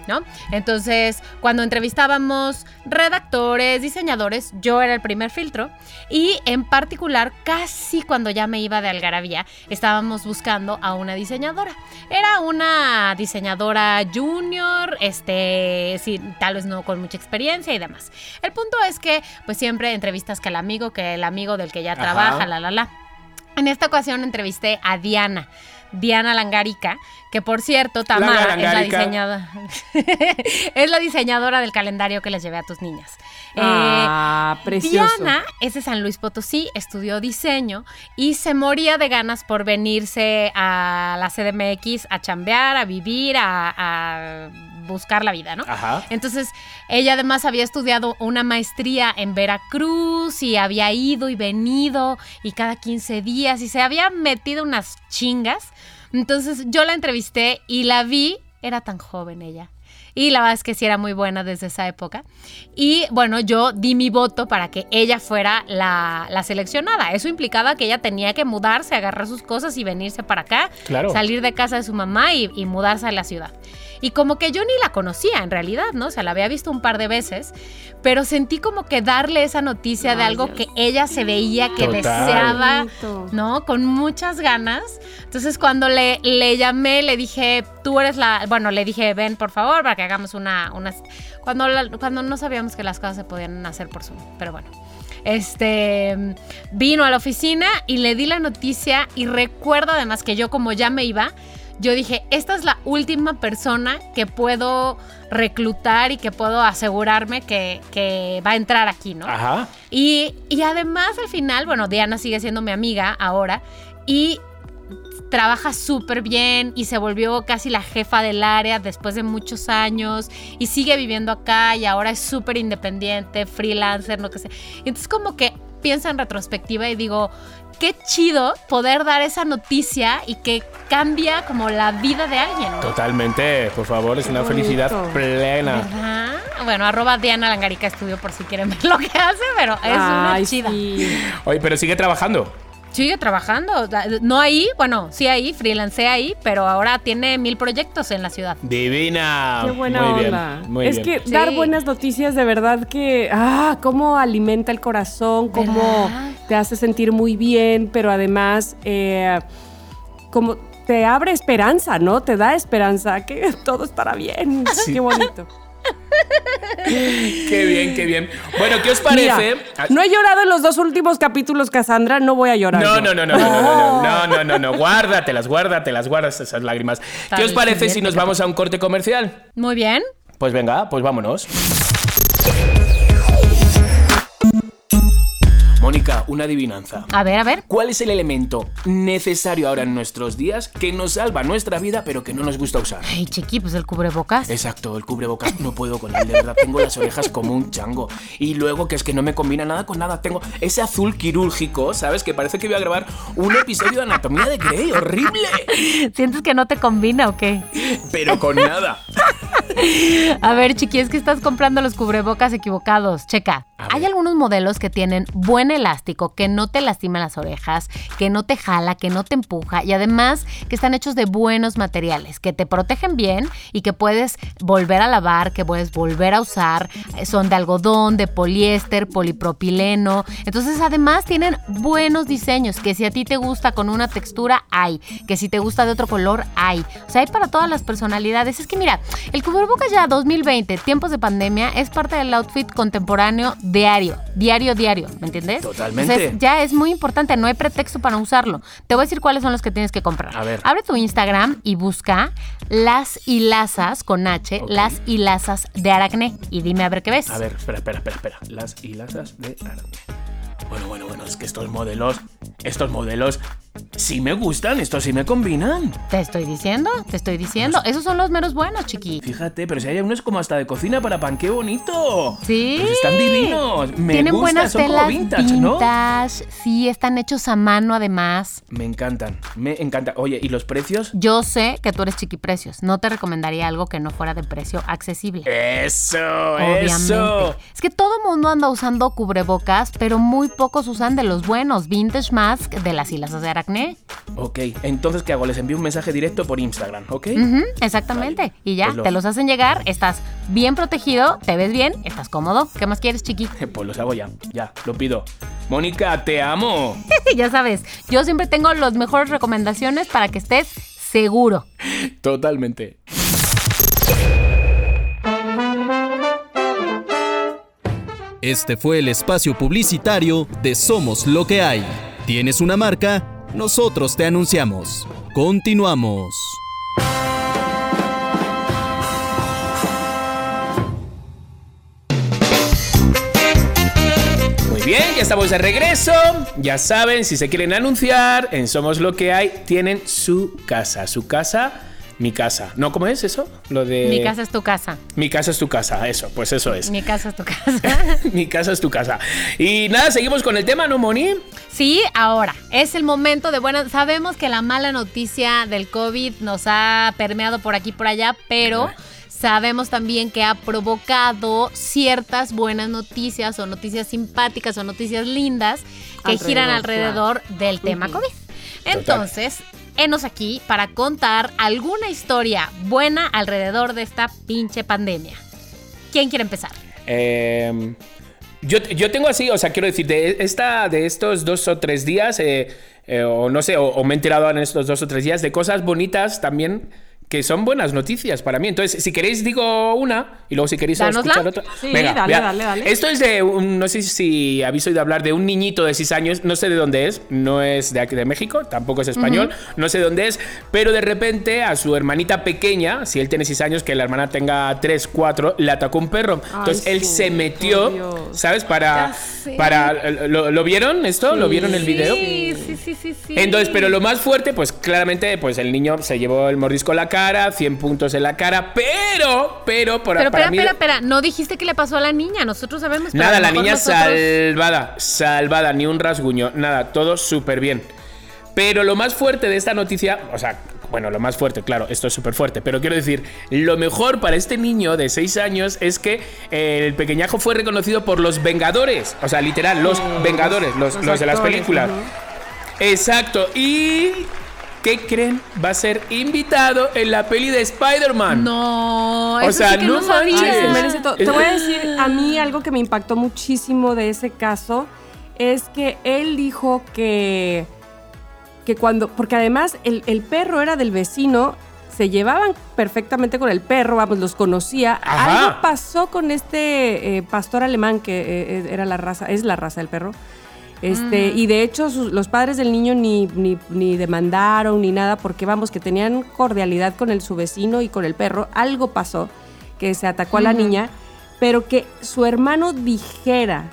¿No? Entonces, cuando entrevistábamos redactores, diseñadores, yo era el primer filtro y en particular, casi cuando ya me iba de Algarabía, estábamos buscando a una diseñadora. Era una diseñadora junior, este, sí, tal vez no con mucha experiencia y demás. El punto es que, pues siempre entrevistas que el amigo, que el amigo del que ya Ajá. trabaja, la, la, la. En esta ocasión entrevisté a Diana. Diana Langarica, que por cierto, Tamara es la diseñadora. <laughs> es la diseñadora del calendario que les llevé a tus niñas. Eh, Ah, precioso. Diana es de San Luis Potosí, estudió diseño y se moría de ganas por venirse a la CDMX a chambear, a vivir, a, a buscar la vida, ¿no? Ajá. Entonces, ella además había estudiado una maestría en Veracruz y había ido y venido y cada 15 días y se había metido unas chingas. Entonces, yo la entrevisté y la vi, era tan joven ella. Y la verdad es que sí era muy buena desde esa época. Y bueno, yo di mi voto para que ella fuera la, la seleccionada. Eso implicaba que ella tenía que mudarse, agarrar sus cosas y venirse para acá, Claro. salir de casa de su mamá y, y mudarse a la ciudad. Y como que yo ni la conocía en realidad, ¿no? O sea, la había visto un par de veces, pero sentí como que darle esa noticia de Ay, algo que ella se veía que Total. deseaba. ¿no? Con muchas ganas. Entonces cuando le, le llamé, le dije, tú eres la, bueno, le dije, ven por favor para que hagamos una, una cuando, la- cuando no sabíamos que las cosas se podían hacer por Zoom, pero bueno. Este vino a la oficina y le di la noticia y recuerdo además que yo como ya me iba, yo dije, esta es la última persona que puedo reclutar y que puedo asegurarme que, que va a entrar aquí, ¿no? Ajá. Y, y además al final, bueno, Diana sigue siendo mi amiga ahora y trabaja súper bien y se volvió casi la jefa del área después de muchos años y sigue viviendo acá y ahora es súper independiente, freelancer, no que sé. Y entonces como que pienso en retrospectiva y digo, qué chido poder dar esa noticia y que cambia como la vida de alguien. ¿no? Totalmente, por favor, es una bonito. felicidad plena. ¿Verdad? Bueno, arroba Diana Langarica Estudio por si quieren ver lo que hace, pero es una chida. sí. Oye, pero sigue trabajando. Sigue trabajando. No ahí, bueno, sí ahí, freelancé ahí, pero ahora tiene mil proyectos en la ciudad. Divina. Qué buena muy onda. Bien, muy es bien. que Sí. dar buenas noticias de verdad que, ah, cómo alimenta el corazón, cómo ¿Verdad? te hace sentir muy bien, pero además, eh, como te abre esperanza, ¿no? Te da esperanza que <laughs> todo estará bien. Sí. Qué bonito. <laughs> Qué bien, qué bien. Bueno, ¿qué os Mira, parece? no he llorado en los dos últimos capítulos, Cassandra, no voy a llorar. No, no, no, no, no, no, no, no, no, no, no, guárdatelas, guárdatelas, guardas esas lágrimas. ¿Qué os parece si nos vamos a un corte comercial? Muy bien. Pues venga, pues vámonos. Mónica, una adivinanza. A ver, a ver. ¿Cuál es el elemento necesario ahora en nuestros días que nos salva nuestra vida pero que no nos gusta usar? Ay, chiqui, pues el cubrebocas. Exacto, el cubrebocas no puedo con él, de verdad. Tengo las orejas como un chango. Y luego que es que no me combina nada con nada. Tengo ese azul quirúrgico, ¿sabes? Que parece que voy a grabar un episodio de Anatomía de Grey. ¡Horrible! ¿Sientes que no te combina o qué? Pero con nada. A ver, chiqui, es que estás comprando los cubrebocas equivocados. Checa. Hay algunos modelos que tienen buen elástico, que no te lastima las orejas, que no te jala, que no te empuja y además que están hechos de buenos materiales, que te protegen bien y que puedes volver a lavar, que puedes volver a usar. Eh, Son de algodón, de poliéster, polipropileno. Entonces además tienen buenos diseños, que si a ti te gusta con una textura, hay. Que si te gusta de otro color, hay. O sea, hay para todas las personalidades. Es que mira, el cubrebocas ya 2020, tiempos de pandemia, es parte del outfit contemporáneo diario, diario, diario, ¿me entiendes? Totalmente. Entonces, ya es muy importante, no hay pretexto para usarlo. Te voy a decir cuáles son los que tienes que comprar. A ver. Abre tu Instagram y busca las hilazas con H, las hilazas de Aracne y dime a ver qué ves. A ver, espera, espera, espera, espera. Las hilazas de Aracne. Bueno, bueno, bueno, es que estos modelos, estos modelos sí me gustan, estos sí me combinan. Te estoy diciendo, te estoy diciendo. Esos son los meros buenos, chiqui. Fíjate, pero si hay unos como hasta de cocina para pan, qué bonito. Sí. Pues están divinos. Me Tienen gusta, buenas son como telas vintage, ¿no? vintage. Sí, están hechos a mano además. Me encantan, me encanta. Oye, ¿y los precios? Yo sé que tú eres chiquiprecios. No te recomendaría algo que no fuera de precio accesible. Eso, Obviamente. eso. Es que todo mundo anda usando cubrebocas, pero muy pocos usan de los buenos. Vintage Mask de las hilazas de Aracne. Ok, entonces ¿qué hago? Les envío un mensaje directo por Instagram, ¿ok? Exactamente. Vale, Y ya, pues te los hacen llegar, estás bien protegido, te ves bien, estás cómodo. ¿Qué más quieres, chiqui? <laughs> Pues los hago ya, ya, lo pido. Mónica, te amo. <laughs> ya sabes, yo siempre tengo las mejores recomendaciones para que estés seguro. Totalmente. Este fue el espacio publicitario de Somos lo que hay. ¿Tienes una marca? Nosotros te anunciamos. Continuamos. Muy bien, ya estamos de regreso. Ya saben, si se quieren anunciar en Somos lo que hay, tienen su casa. Su casa, mi casa. ¿No? ¿Cómo es eso? Lo de. Mi casa es tu casa. Mi casa es tu casa, eso, pues eso es. Mi casa es tu casa. <laughs> Mi casa es tu casa. Y nada, seguimos con el tema, ¿no, Moni? Sí, ahora es el momento de bueno, sabemos que la mala noticia del COVID nos ha permeado por aquí y por allá, pero sabemos también que ha provocado ciertas buenas noticias o noticias simpáticas o noticias lindas que Alrededor, giran alrededor del tema. COVID. Entonces, enos aquí para contar alguna historia buena alrededor de esta pinche pandemia. ¿Quién quiere empezar? Eh, yo, yo tengo así, o sea, quiero decir, de, esta, de estos dos o tres días, eh, eh, o no sé, o, o me he enterado en estos dos o tres días de cosas bonitas también que son buenas noticias para mí. Entonces, si queréis, digo una y luego si queréis escuchar otra. Sí, dale, dale, dale. Esto es de, un, no sé si habéis oído hablar de un niñito de 6 años, no sé de dónde es, no es de aquí de México, tampoco es español, no sé de dónde es, pero de repente a su hermanita pequeña, si él tiene 6 años, que la hermana tenga 3, 4, le atacó un perro. Entonces él sí, se metió, Dios. ¿sabes? Para... Para ¿lo, lo vieron esto? ¿Lo Sí. vieron el video? Sí, sí, sí, sí, sí. Entonces, pero lo más fuerte, pues claramente, pues el niño se llevó el mordisco en la cara, 100 puntos en la cara, pero, pero, por, Pero para espera, mí... espera, espera. No dijiste qué le pasó a la niña. Nosotros sabemos. pero a Nada, la niña nosotros- salvada, salvada, ni un rasguño, nada, todo súper bien. Pero lo más fuerte de esta noticia, o sea, bueno, lo más fuerte, claro, esto es súper fuerte, pero quiero decir, lo mejor para este niño de 6 años es que el pequeñajo fue reconocido por los Vengadores, o sea, literal, los Vengadores, los, los los de las películas. Exacto, y... ¿Qué creen? Va a ser invitado en la peli de Spider-Man. No, O eso sea, sí que no no, sabía. Ay, se merece todo. Es- Te voy a decir, a mí algo que me impactó muchísimo de ese caso es que él dijo que, que cuando, porque además el, el perro era del vecino, se llevaban perfectamente con el perro, vamos, los conocía. Ajá. Algo pasó con este eh, pastor alemán que eh, era la raza, es la raza del perro. Este, Y de hecho, sus- los padres del niño ni, ni, ni demandaron ni nada, porque vamos, que tenían cordialidad con el, su vecino y con el perro. Algo pasó que se atacó a la niña, pero que su hermano dijera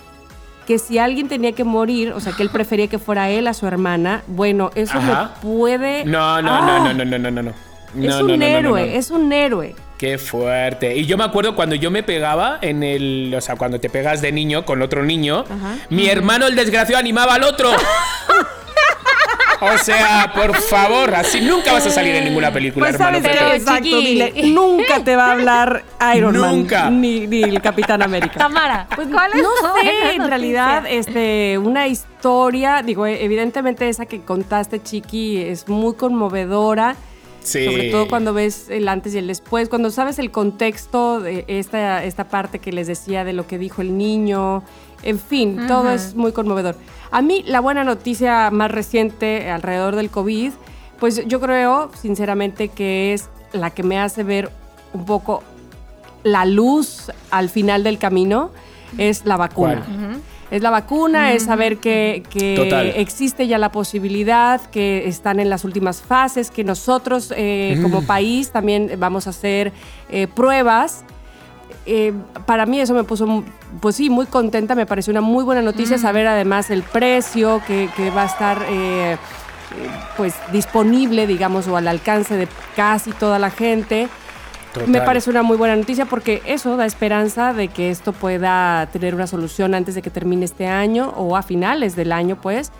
que si alguien tenía que morir, o sea, que él <gasps> prefería que fuera él a su hermana, bueno, eso Ajá. me puede. No, no, ¡Ah! no, no, no, no, no, no. Es No, un no, no, no, no, héroe, no. es un héroe. Qué fuerte. Y yo me acuerdo cuando yo me pegaba en el. O sea, cuando te pegas de niño con otro niño, Ajá. mi hermano, el desgraciado, animaba al otro. O sea, por favor, así nunca vas a salir en ninguna película, Pues hermano. sabes que exacto, dile, nunca te va a hablar Iron Nunca. Man ni, ni el Capitán América. Tamara, Pues ¿cuál es no sé, en noticia? realidad, este, una historia, digo, evidentemente esa que contaste, Chiqui, es muy conmovedora. Sí. Sobre todo cuando ves el antes y el después, cuando sabes el contexto de esta, esta parte que les decía de lo que dijo el niño, en fin, todo es muy conmovedor. A mí la buena noticia más reciente alrededor del COVID, pues yo creo sinceramente que es la que me hace ver un poco la luz al final del camino, es la vacuna. Es la vacuna, es saber que, que existe ya la posibilidad, que están en las últimas fases, que nosotros eh, como país también vamos a hacer eh, pruebas. Eh, para mí eso me puso, pues sí, muy contenta, me pareció una muy buena noticia saber además el precio que, que va a estar eh, pues disponible, digamos, o al alcance de casi toda la gente. Total. Me parece una muy buena noticia porque eso da esperanza de que esto pueda tener una solución antes de que termine este año o a finales del año, pues.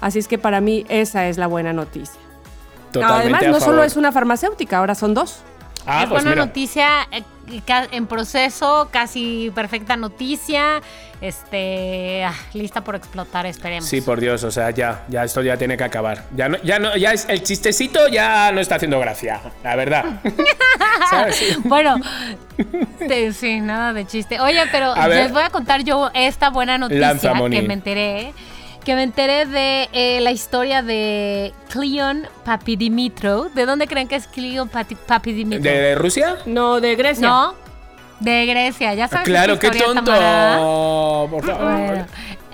Así es que para mí esa es la buena noticia. Totalmente Además, a no solo es una farmacéutica, ahora son dos. Ah, es pues buena mira. noticia, eh, en proceso, casi perfecta noticia. Este, ah, lista por explotar, esperemos. Sí, por Dios, o sea, ya, ya esto ya tiene que acabar. Ya no, ya no, ya es el chistecito ya no está haciendo gracia, la verdad. <laughs> Bueno, te- sí, nada de chiste. Oye, pero A ver. les voy a contar yo esta buena noticia que me enteré. Que me enteré de eh, la historia de Cleon Papidimitrov. ¿De dónde creen que es Cleon Pati- Papidimitrov? ¿De Rusia? No, de Grecia. No, de Grecia. Ya sabes. claro, qué tonto. Tamara? Por favor. Bueno,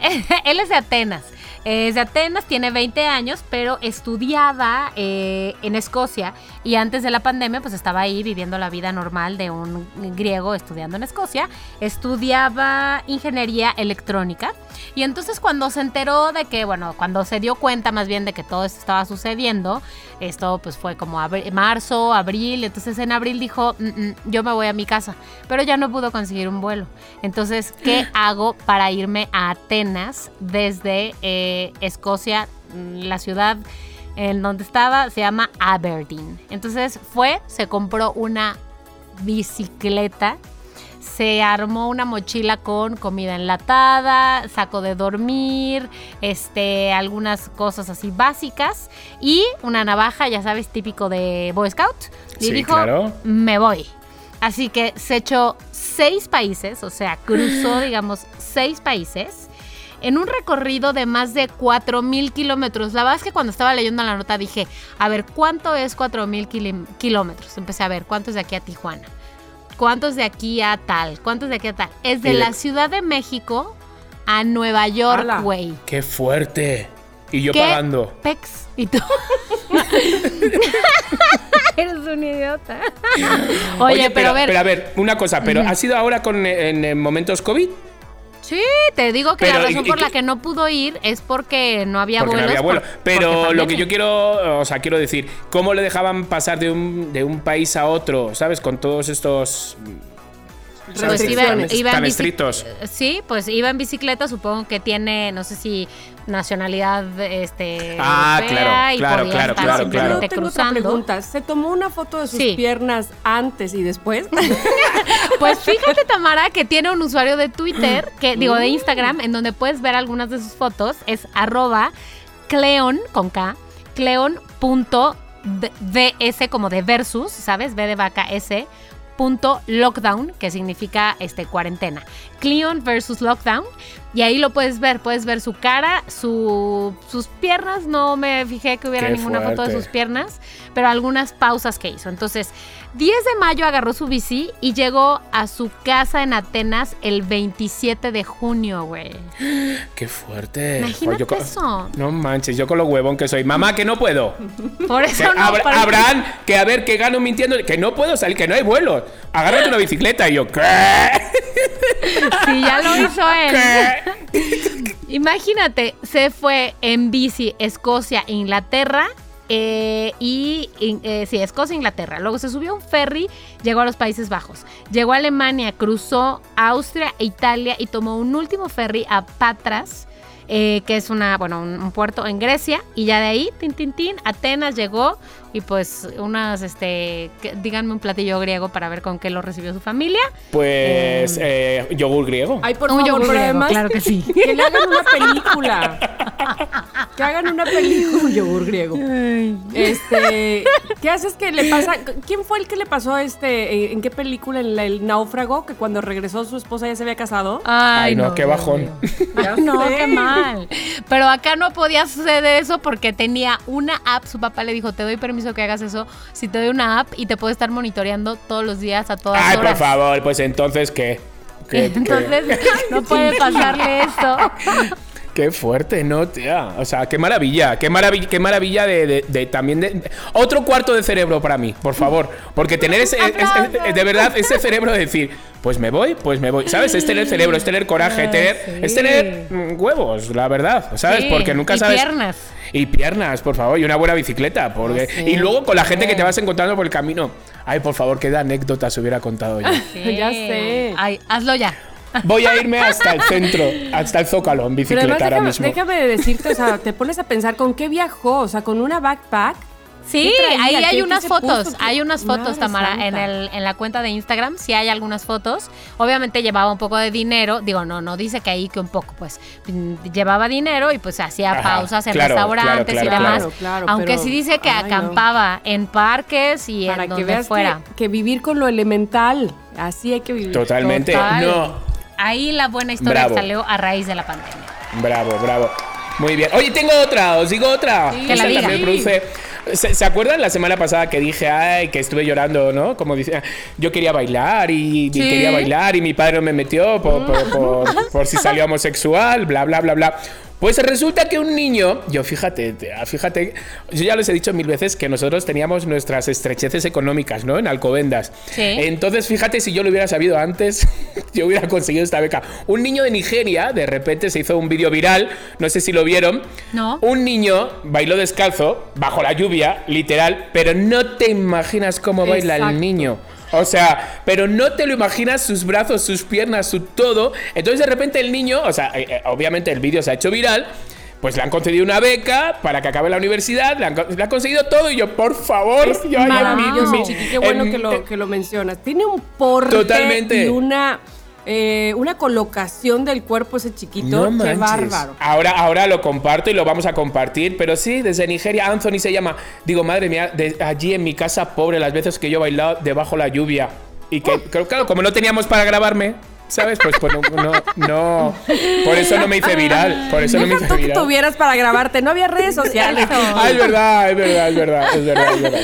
<laughs> él es de Atenas. Es de Atenas, tiene 20 años, pero estudiaba eh, en Escocia y antes de la pandemia pues estaba ahí viviendo la vida normal de un griego estudiando en Escocia. Estudiaba ingeniería electrónica y entonces cuando se enteró de que, bueno, cuando se dio cuenta más bien de que todo esto estaba sucediendo, esto pues fue como abri- marzo, abril, entonces en abril dijo, "Mm, mm, yo me voy a mi casa, pero ya no pudo conseguir un vuelo. Entonces, ¿qué <gasps> hago para irme a Atenas desde eh, Escocia, mm, la ciudad en donde estaba se llama Aberdeen? Entonces fue, se compró una bicicleta se armó una mochila con comida enlatada, saco de dormir, este, algunas cosas así básicas y una navaja, ya sabes, típico de Boy Scout. Y Sí, dijo, claro. me voy. Así que se echó seis países, o sea, cruzó, <gasps> digamos, seis países. En un recorrido de más de 4.000 kilómetros. La verdad es que cuando estaba leyendo la nota dije, a ver, ¿cuánto es 4.000 kili- kilómetros? Empecé a ver, ¿cuánto es de aquí a Tijuana? ¿Cuántos de aquí a tal? ¿Cuántos de aquí a tal? Es de la Ciudad de México a Nueva York, güey. Qué fuerte. Y yo ¿Qué pagando. Pex. ¿Y tú? <laughs> Eres un idiota. Oye, pero, a ver. Pero a ver, una cosa, pero ¿ha sido ahora con en, en momentos COVID? Sí, te digo que Pero, la razón ¿y- y por la que no pudo ir es porque no había Porque no vuelos. había vuelo. por- Pero lo que yo quiero, o sea, quiero decir, ¿cómo le dejaban pasar de un, de un país a otro, ¿sabes? Con todos estos Pues ¿sabes? iba, tan, iba en tan estrictos. Sí, pues iba en bicicleta, supongo que tiene, no sé si nacionalidad este Ah, europea claro, y claro, podía claro, estar claro, Yo tengo otra pregunta. ¿Se tomó una foto de sus Sí. piernas antes y después? <laughs> Pues fíjate, Tamara, que tiene un usuario de Twitter, que digo de Instagram, en donde puedes ver algunas de sus fotos. Es arroba cleon con K, cleon.ds como de versus, ¿sabes? B de vaca S. Punto lockdown, que significa este cuarentena. Cleon versus lockdown. Y ahí lo puedes ver, puedes ver su cara, su, sus piernas. No me fijé que hubiera Qué ninguna foto de sus piernas, pero algunas pausas que hizo. Entonces, 10 de mayo agarró su bici y llegó a su casa en Atenas el 27 de junio, güey. Qué fuerte. Imagínate con- eso. No manches, yo con lo huevón que soy. Mamá, que no puedo. <laughs> Por Que eso no. Abra- para- Abraham, que a ver, que gano mintiendo, que no puedo salir, que no hay vuelo. Agárrate una bicicleta. Y yo, ¿qué? Sí, ya lo hizo él. ¿Qué? Imagínate, se fue en bici Escocia, Inglaterra. eh, y eh, sí, Escocia, Inglaterra. Luego se subió a un ferry, llegó a los Países Bajos. Llegó a Alemania, cruzó Austria e Italia y tomó un último ferry a Patras. eh, que es una, bueno, un, un puerto en Grecia, y ya de ahí, tin, tin, tin, Atenas llegó, y pues unas, este, que- díganme un platillo griego para ver con qué lo recibió su familia. Pues eh, yogur griego. Ay, por Un favor, yogur pero griego, además claro que sí. <laughs> que le hagan una película. que hagan una película, yogur griego. Este, ¿qué haces que le pasa? ¿Quién fue el que le pasó este? ¿En qué película? En la- el náufrago, que cuando regresó su esposa ya se había casado. Ay, no, qué bajón. <laughs> Ya No, sé. qué mal. Pero acá no podía suceder eso porque tenía una app. Su papá le dijo, te doy permiso que hagas eso. Si te doy una app y te puede estar monitoreando todos los días a todas Ay, por horas. favor, pues entonces, ¿qué? ¿Qué, <laughs> qué? Entonces, <laughs> no puede <laughs> pasarle eso. Qué fuerte, ¿no, tía? O sea, qué maravilla, qué maravilla, qué maravilla de, de- de también de... Otro cuarto de cerebro para mí, por favor. Porque tener ese, es- es- de verdad, ese cerebro de decir, pues me voy, pues me voy. ¿Sabes? Es tener cerebro, es tener coraje, tener, es tener mm, huevos, la verdad. ¿Sabes? Sí, Porque nunca y sabes... piernas. Y piernas, por favor, y una buena bicicleta. Porque... Y luego con la gente que te vas encontrando por el camino. Ay, por favor, qué de anécdotas hubiera contado yo. <laughs> Ya sé. Ay, hazlo ya. Voy a irme hasta el centro, hasta el Zócalo en bicicleta además, ahora déjame, mismo. déjame decirte, o sea, te pones a pensar con qué viajó, o sea, con una backpack. Sí, ahí ¿Qué- hay unas fotos, puso? hay unas fotos, Madre Tamara, en, el, en la cuenta de Instagram, sí hay algunas fotos. Obviamente llevaba un poco de dinero, digo, no, no dice que ahí que un poco, pues mm, llevaba dinero y pues hacía Ajá, pausas en claro, restaurantes claro, y claro, demás. claro. Claro, Aunque pero- sí dice que ay, no. acampaba en parques y Para en que donde veas fuera. que, que vivir con lo elemental, así hay que vivir. Totalmente. Total. No. Ahí la buena historia Bravo. salió a raíz de la pandemia. Bravo, bravo. Muy bien. Oye, tengo otra, os digo otra. Sí, Que la diga. también produce. ¿Se, se acuerdan la semana pasada que dije, ay, que estuve llorando, ¿no? Como dice, yo quería bailar y, y Sí. quería bailar y mi padre me metió por, por- <laughs> por- por si salió homosexual, bla, bla, bla, bla. Pues resulta que un niño, yo fíjate, tía, fíjate, yo ya les he dicho mil veces que nosotros teníamos nuestras estrecheces económicas, ¿no? En Alcobendas. Sí. Entonces, fíjate, si yo lo hubiera sabido antes, <laughs> yo hubiera conseguido esta beca. Un niño de Nigeria, de repente se hizo un vídeo viral, no sé si lo vieron. No. Un niño bailó descalzo, bajo la lluvia, literal, pero no te imaginas cómo baila Exacto. el niño. O sea, pero no te lo imaginas sus brazos, sus piernas, su todo. Entonces de repente el niño, o sea, eh, eh, obviamente el vídeo se ha hecho viral, pues le han concedido una beca para que acabe la universidad, le han, co- le han conseguido todo y yo, por favor, Es yo mi- maravilloso, mi- Chiqui, qué bueno en- que, lo, eh, que lo mencionas. Tiene un porte Totalmente. y una, eh, una colocación del cuerpo ese chiquito. No qué bárbaro. Ahora, ahora lo comparto y lo vamos a compartir, pero sí, desde Nigeria, Anthony se llama. Digo, madre mía, de allí en mi casa, pobre, las veces que yo he bailado debajo la lluvia. Y que, <laughs> claro, claro, como no teníamos para grabarme, ¿sabes? Pues, pues no, no, no. Por eso no me hice viral. Por eso no me hice tú que viral. tuvieras para grabarte, no había redes sociales. <laughs> Ah, es verdad, es verdad, es verdad, es verdad, es verdad.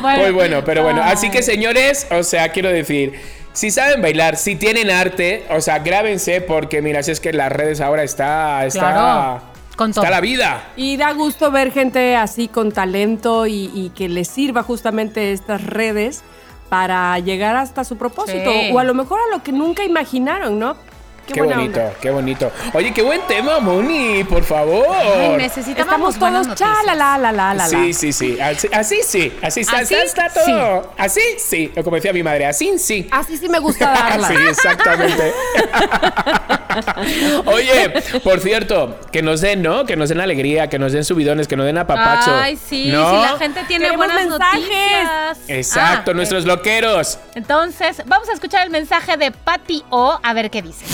Bueno. Muy bueno, pero bueno. Así que, señores, o sea, quiero decir, si saben bailar, si tienen arte, o sea, grábense, porque mira, si es que las redes ahora está. está Claro, con está todo. la vida. Y da gusto ver gente así con talento y, y que les sirva justamente estas redes para llegar hasta su propósito. Sí. O a lo mejor a lo que nunca imaginaron, ¿no? Qué, buena bonito, onda. qué bonito. Oye, qué buen tema, Moni, por favor. Ay, buenas todos cha noticias. la la la la la. Sí, sí, sí. Así, así sí. Así está, ¿Así? está, está todo. Así sí. O Como decía mi madre, así sí. Así sí me gusta <laughs> darla. Sí, exactamente. <laughs> Oye, por cierto, que nos den, ¿no? Que nos den alegría, que nos den subidones, que nos den apapacho. Ay, sí, ¿no? si la gente tiene Queremos buenas mensajes. noticias. Exacto, Ah, nuestros loqueros. Entonces, vamos a escuchar el mensaje de Patty O, a ver qué dice.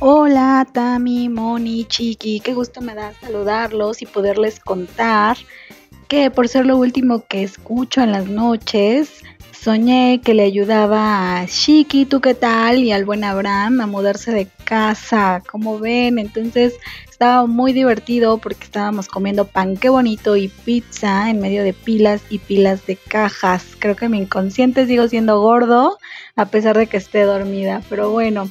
Hola, Tami, Moni, Chiqui, qué gusto me da saludarlos y poderles contar que por ser lo último que escucho en las noches, soñé que le ayudaba a Chiqui, ¿tú qué tal? Y al buen Abraham a mudarse de casa, como ven, entonces estaba muy divertido porque estábamos comiendo pan, qué bonito, y pizza en medio de pilas y pilas de cajas. Creo que mi inconsciente sigo siendo gordo a pesar de que esté dormida, pero bueno.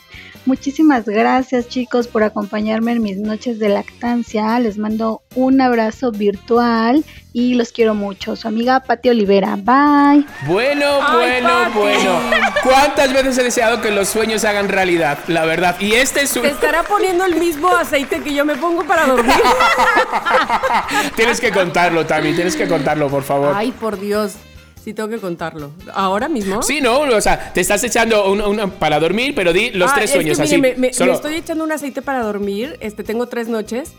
Muchísimas gracias chicos por acompañarme en mis noches de lactancia. Les mando un abrazo virtual y los quiero mucho. Su amiga Pati Olivera. Bye. Bueno, Ay, bueno, Pati. bueno. ¿Cuántas veces he deseado que los sueños se hagan realidad? La verdad. Y este es un... Te estará poniendo el mismo aceite que yo me pongo para dormir. <laughs> tienes que contarlo, Tami. Tienes que contarlo, por favor. Ay, por Dios. Sí, tengo que contarlo. ¿Ahora mismo? Sí, no, o sea, te estás echando un, un- para dormir, pero di los Ah, tres es que, sueños mire, así. Me, me- solo. me estoy echando un aceite para dormir. Este, tengo tres noches.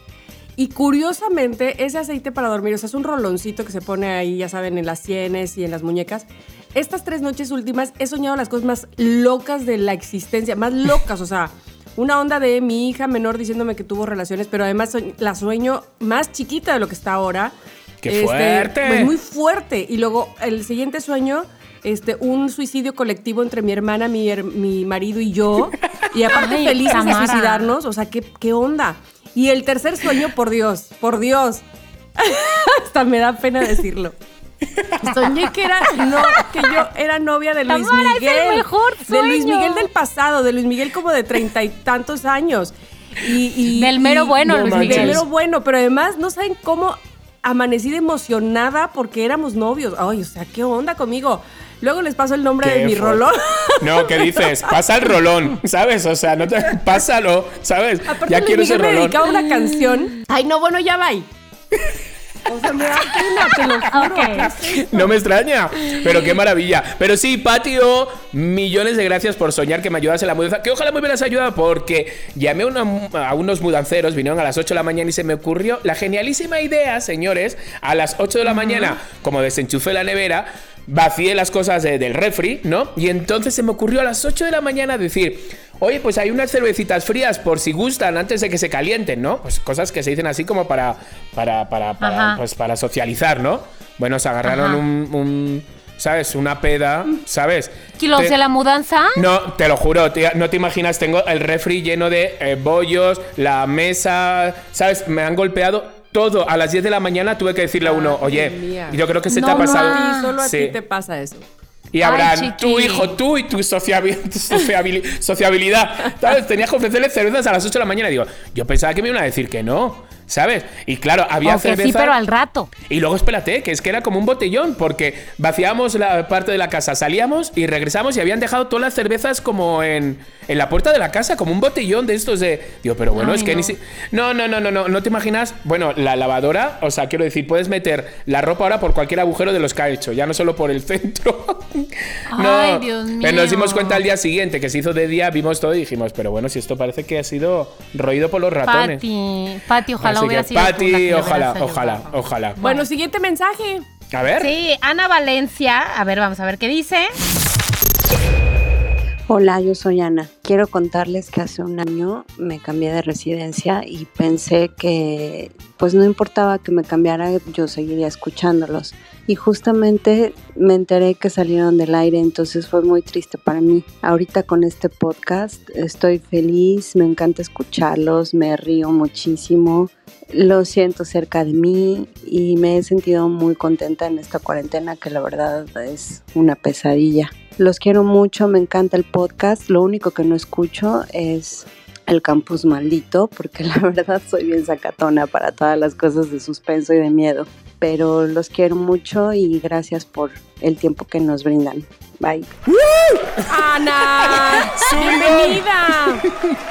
Y curiosamente, ese aceite para dormir, o sea, es un roloncito que se pone ahí, ya saben, en las sienes y en las muñecas. Estas tres noches últimas he soñado las cosas más locas de la existencia, más locas, o sea, una onda de mi hija menor diciéndome que tuvo relaciones, pero además la sueño más chiquita de lo que está ahora. ¡Qué fuerte! Pues muy fuerte. Y luego el siguiente sueño, este, un suicidio colectivo entre mi hermana, mi, her- mi marido y yo. Y aparte Ay, felices de suicidarnos. O sea, ¿qué, ¿qué onda? Y el tercer sueño, por Dios, por Dios. <laughs> Hasta me da pena decirlo. Soñé que era no, que yo era novia de Luis Tamara, es el Miguel. De Luis. Miguel del pasado, de Luis Miguel como de treinta y tantos años. Y, y- Del mero y- bueno, No Luis manches. Del Miguel. mero bueno, pero además no saben cómo amanecí de emocionada porque éramos novios. Ay, o sea, ¿qué onda conmigo? Luego les paso el nombre de mi rolón. No, ¿qué dices? Pasa el rolón, ¿sabes? O sea, no te, <laughs> pásalo, ¿sabes? Aparte, ya quiero ese rolón. dedicaba una canción. Ay, no, bueno, ya va. <laughs> O sea, me da pena, te lo juro. Ok. ¿qué es esto? No me extraña, pero qué maravilla. Pero sí, Patio, millones de gracias por soñar que me ayudas en la mudanza. Que ojalá me hubieras ayudado porque llamé una- a unos mudanceros, vinieron a las 8 de la mañana y se me ocurrió la genialísima idea, señores, a las 8 de la mañana, como desenchufé la nevera, vacié las cosas de- del refri, ¿no? Y entonces se me ocurrió a las 8 de la mañana decir, oye, pues hay unas cervecitas frías por si gustan antes de que se calienten, ¿no? Pues cosas que se dicen así como para, para, para, para, pues para socializar, ¿no? Bueno, se agarraron un, un, ¿sabes? Una peda, ¿sabes? ¿Kilos Te- de la mudanza? no, te lo juro, tía, no te imaginas, tengo el refri lleno de eh, bollos, la mesa, ¿sabes? Me han golpeado todo. A las 10 de la mañana tuve que decirle a uno, oye, mía. yo creo que se te ha pasado. No, a ti, solo a Sí. ti te pasa eso. Y Ay, habrán tu hijo, tú y tu, sociabi- <laughs> tu sociabili- sociabilidad. ¿Sabes? Tenías que ofrecerle cervezas a las 8 de la mañana. Digo, yo pensaba que me iban a decir que no. ¿Sabes? Y claro, había Aunque cerveza. sí, pero al rato. Y luego espérate, que es que era como un botellón, porque vaciábamos la parte de la casa, salíamos y regresamos y habían dejado todas las cervezas como en, en la puerta de la casa, como un botellón de estos de. Digo, pero bueno, Ay, es que no. ni si. No, no, no, no, no, no te imaginas. Bueno, la lavadora, o sea, quiero decir, puedes meter la ropa ahora por cualquier agujero de los que ha hecho, ya no solo por el centro. <laughs> no, Ay, Dios Pero nos mío. dimos cuenta al día siguiente que se hizo de día, vimos todo y dijimos, pero bueno, si esto parece que ha sido roído por los ratones. Pati, Pati, ojalá Así hubiera sido tú la que ojalá, ojalá, ojalá. Bueno, siguiente mensaje. A ver. Sí, Ana Valencia. A ver, vamos a ver qué dice. Hola, yo soy Ana. Quiero contarles que hace un año me cambié de residencia y pensé que pues no importaba que me cambiara, yo seguiría escuchándolos. Y justamente me enteré que salieron del aire, entonces fue muy triste para mí. Ahorita con este podcast estoy feliz, me encanta escucharlos, me río muchísimo, lo siento cerca de mí y me he sentido muy contenta en esta cuarentena que la verdad es una pesadilla. Los quiero mucho, me encanta el podcast. Lo único que no escucho es el campus maldito, porque <laughs> la verdad soy bien sacatona para todas las cosas de suspenso y de miedo. Pero los quiero mucho y gracias por el tiempo que nos brindan. Bye. Ana, bienvenida.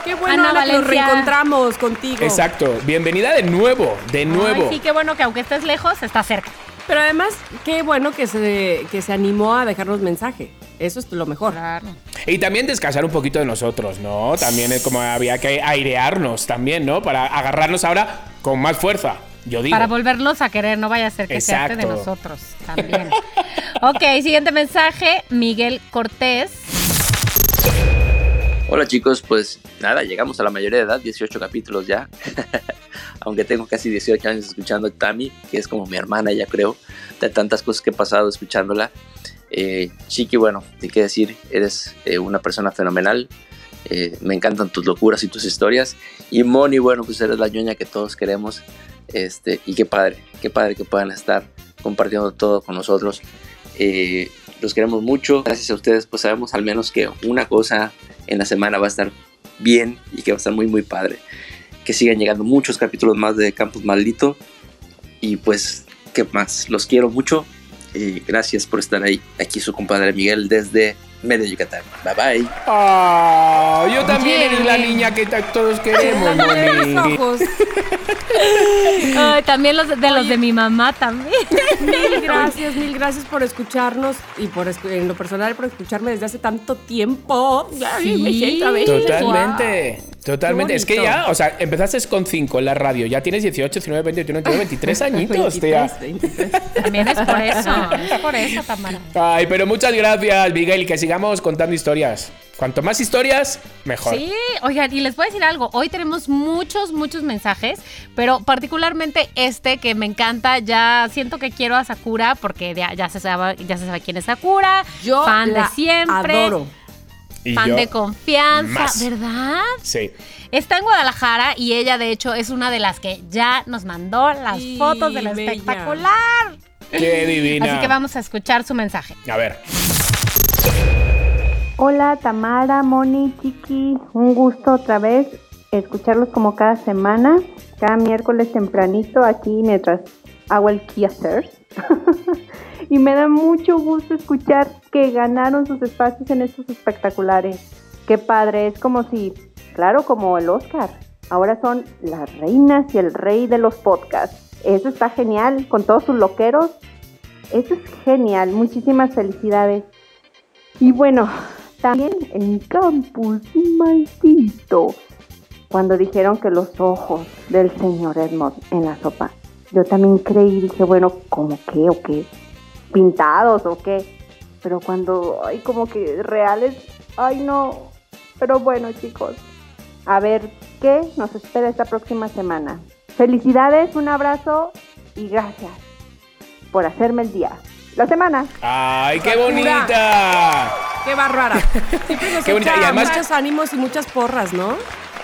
Qué bueno, Ana Ana, que nos reencontramos contigo. Exacto. Bienvenida de nuevo, de nuevo. Ay, sí, qué bueno que aunque estés lejos, está cerca. Pero además, qué bueno que se, que se animó a dejarnos mensaje. Eso es lo mejor. Claro. Y también descansar un poquito de nosotros, ¿no? También es como había que airearnos también, ¿no? Para agarrarnos ahora con más fuerza. Yo digo. Para volverlos a querer, no vaya a ser que se arte de Exacto. nosotros también. <laughs> ok, siguiente mensaje, Miguel Cortés. Hola chicos, pues nada, llegamos a la mayoría de edad, 18 capítulos ya. <laughs> Aunque tengo casi 18 años escuchando a Tami, que es como mi hermana ya creo, de tantas cosas que he pasado escuchándola. Eh, Chiqui, bueno, de qué decir, eres eh, una persona fenomenal. Eh, me encantan tus locuras y tus historias. Y Moni, bueno, pues eres la ñoña que todos queremos. Este, y qué padre, qué padre que puedan estar compartiendo todo con nosotros. Eh, los queremos mucho. Gracias a ustedes, pues sabemos al menos que una cosa en la semana va a estar bien y que va a estar muy, muy padre. Que sigan llegando muchos capítulos más de Campus Maldito. Y pues, ¿qué más? Los quiero mucho. Y gracias por estar ahí. Aquí su compadre Miguel desde Mérida, Yucatán. Bye bye. Ah, yo también Oye. eres la niña que todos queremos, ojos. <laughs> Ay, también los de los de mi mamá también. <laughs> Mil gracias, mil gracias por escucharnos y por en lo personal por escucharme desde hace tanto tiempo. Ya, Sí. me siento a ver. Totalmente, totalmente. Es que ya, o sea, empezaste con 5 en la radio, ya tienes 18, 19, 20, 21, 22, 23 añitos, tía. 23, 23. También es por eso. <laughs> Es por eso, Tamara. Ay, pero muchas gracias, Miguel, y que sigamos contando historias. Cuanto más historias, mejor. Sí, oigan, y les voy a decir algo. Hoy tenemos muchos, muchos mensajes, pero particularmente este que me encanta. Ya siento que quiero a Sakura porque ya, ya se, sabe, ya se sabe quién es Sakura. Yo fan la de siempre. adoro. Fan de confianza, más. ¿verdad? Sí. Está en Guadalajara y ella, de hecho, es una de las que ya nos mandó las Y fotos de la bella. espectacular. Qué divina. Así que vamos a escuchar su mensaje. A ver. Hola Tamara, Moni, Chiqui, un gusto otra vez escucharlos como cada semana, cada miércoles tempranito aquí mientras hago el quehacer. <laughs> y me da mucho gusto escuchar que ganaron sus espacios en estos espectaculares. Qué padre, es como si, claro, como el Oscar, ahora son las reinas y el rey de los podcasts. Eso está genial, con todos sus loqueros. Eso es genial, muchísimas felicidades. Y bueno, también en Campus Maldito, cuando dijeron que los ojos del señor Edmond en la sopa, yo también creí, dije, bueno, ¿cómo qué o qué? ¿Pintados o qué? Pero cuando, ay, como que reales, ay no. Pero bueno, chicos, a ver qué nos espera esta próxima semana. Felicidades, un abrazo y gracias por hacerme el día. La semana. ¡Ay, qué bonita! Qué bárbara. <laughs> Siempre nos Qué bonita. Y además- muchos ánimos y muchas porras, ¿no?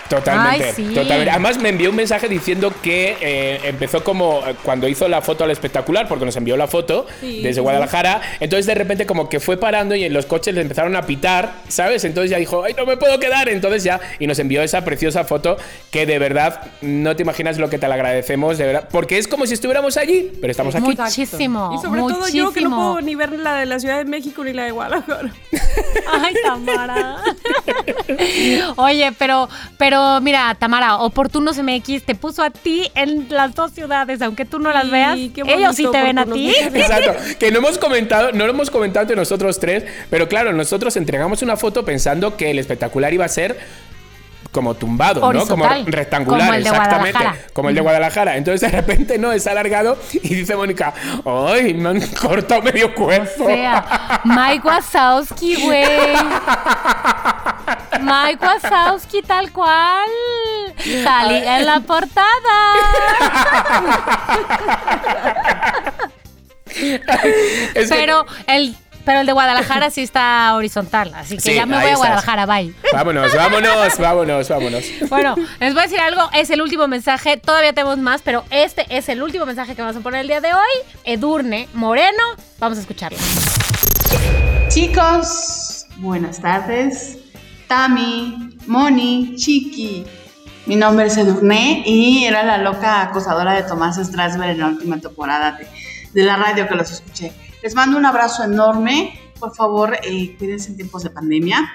Totalmente, Ay, sí. totalmente. Además me envió un mensaje diciendo que eh, empezó como eh, cuando hizo la foto al espectacular, porque nos envió la foto Sí, desde sí, Guadalajara. Entonces de repente como que fue parando y en los coches le empezaron a pitar, ¿sabes? Entonces ya dijo, ay, no me puedo quedar. Entonces ya, y nos envió esa preciosa foto que de verdad no te imaginas lo que te la agradecemos, de verdad. Porque es como si estuviéramos allí, pero estamos aquí. Muchísimo. Y sobre todo yo que no puedo ni ver la de la Ciudad de México ni la de Guadalajara. <laughs> Ay, Tamara. Oye, pero, pero mira, Tamara, Oportunos MX te puso a ti en las dos ciudades, aunque tú no las Sí, veas. Ellos sí te ven a ti. Exacto, que no hemos comentado, no lo hemos comentado entre nosotros tres, pero claro, nosotros entregamos una foto pensando que el espectacular iba a ser como tumbado, ¿no? Como rectangular, como el de exactamente, Guadalajara. como el de Guadalajara. Entonces de repente no es alargado y dice Mónica, "Ay, me han cortado medio cuerpo." O sea, Mike Wazowski, güey. <laughs> Mike Wazowski, tal cual. Salí en la portada. Es que- Pero el, pero el de Guadalajara sí está horizontal, así que Sí, ya me voy a estás. Guadalajara, bye. Vámonos, vámonos, vámonos, vámonos. Bueno, les voy a decir algo, es el último mensaje, todavía tenemos más, pero este es el último mensaje que vamos a poner el día de hoy. Edurne Moreno, vamos a escucharla. Chicos, buenas tardes. Tami, Moni, Chiqui. Mi nombre es Edurne y era la loca acosadora de Tomás Strasberg en la última temporada de, de la radio que los escuché. Les mando un abrazo enorme. Por favor, eh, cuídense en tiempos de pandemia.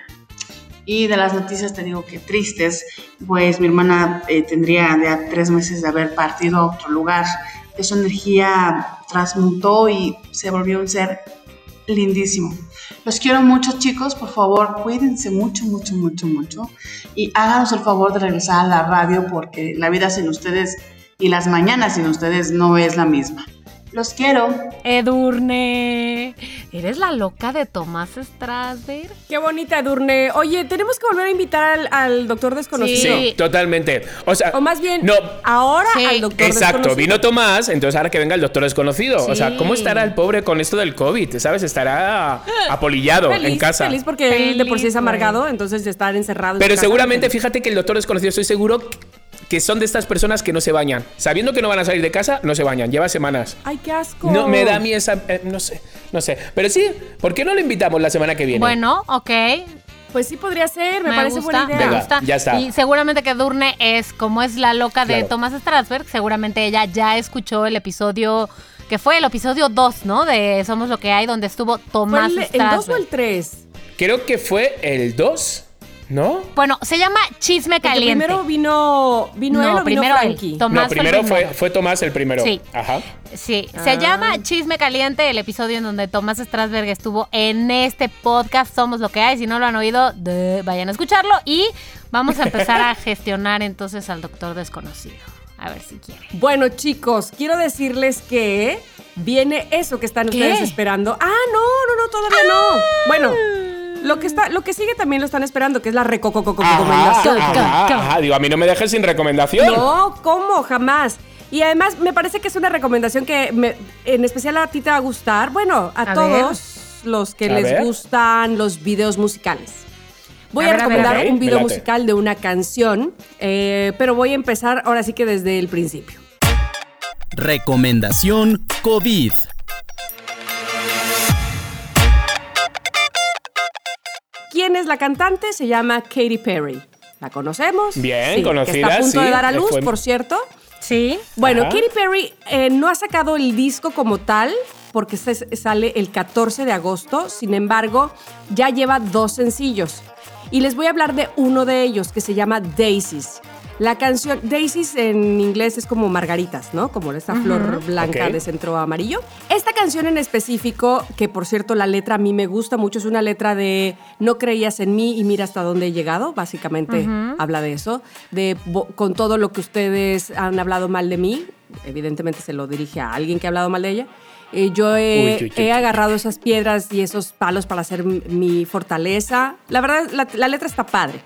Y de las noticias te digo que tristes, pues mi hermana eh, tendría ya tres meses de haber partido a otro lugar. Su energía transmutó y se volvió un ser lindísimo. Los quiero mucho, chicos. Por favor, cuídense mucho, mucho, mucho, mucho. Y háganos el favor de regresar a la radio porque la vida sin ustedes y las mañanas sin ustedes no es la misma. Los quiero. Edurne, ¿eres la loca de Tomás Strasberg? Qué bonita, Edurne. Oye, tenemos que volver a invitar al, al doctor desconocido. Sí, totalmente. O sea, O más bien, no, ahora Sí. al doctor Exacto, desconocido. vino Tomás, entonces ahora que venga el doctor desconocido. O sea. ¿cómo estará el pobre con esto del COVID? ¿Sabes? Estará apolillado Feliz, en casa. Feliz porque él de por sí es amargado, entonces de estar encerrado. en Pero casa, seguramente, fíjate que el doctor desconocido, estoy seguro que son de estas personas que no se bañan. Sabiendo que no van a salir de casa, no se bañan. Lleva semanas. Ay, qué asco. No, me da a mí esa... eh, no sé, no sé. Pero sí, ¿por qué no lo invitamos la semana que viene? Bueno, ok. Pues sí podría ser, me, Me, parece gusta, buena idea. me Venga, gusta. ya está. Y seguramente que Durne es, como es la loca de Claro. Thomas Strasberg, seguramente ella ya escuchó el episodio, que fue el episodio 2, ¿no? De Somos lo que hay, donde estuvo ¿Fue Tomás el, el Strasberg. 2 o el 3? creo que fue el 2, ¿no? Bueno, se llama Chisme Porque Caliente. primero vino, vino No, él o vino primero él. Frankie. Tomás no, primero fue, primero. fue Tomás el primero. Sí. Ajá. Sí, Ah. se llama Chisme Caliente, el episodio en donde Tomás Strasberg estuvo en este podcast Somos lo que hay. Si no lo han oído, de- vayan a escucharlo y vamos a empezar a <laughs> gestionar entonces al doctor desconocido. A ver si quiere. Bueno, chicos, quiero decirles que viene eso que están ¿Qué? ustedes esperando. Ah, no, no, no, todavía no. Bueno, lo que está, lo que sigue también lo están esperando, que es la recomendación. Digo, a mí no me dejes sin recomendación. No, ¿cómo? Jamás. Y además me parece que es una recomendación que me- en especial a ti te va a gustar. Bueno, a, todos los que les gustan los videos musicales. Voy A recomendar un video musical de una canción, pero voy a empezar ahora sí que desde el principio. Recomendación COVID. ¿Quién es la cantante? Se llama Katy Perry. ¿La conocemos? Bien, Sí, conocida, Que está a punto sí, de dar a le luz, fue- por cierto. Sí. Bueno, Ajá. Katy Perry eh, no ha sacado el disco como tal porque se- sale el 14 de agosto. Sin embargo, ya lleva dos sencillos. Y les voy a hablar de uno de ellos que se llama Daisies. La canción Daisies en inglés es como margaritas, ¿no? Como esta flor blanca de centro amarillo. Esta canción en específico, que por cierto la letra a mí me gusta mucho, es una letra de no creías en mí y mira hasta dónde he llegado. Básicamente habla de eso, de con todo lo que ustedes han hablado mal de mí. Evidentemente se lo dirige a alguien que ha hablado mal de ella. Eh, yo he, Uy, uy, uy, he uy. agarrado esas piedras y esos palos para hacer mi- mi fortaleza. La verdad, la, la letra está padre.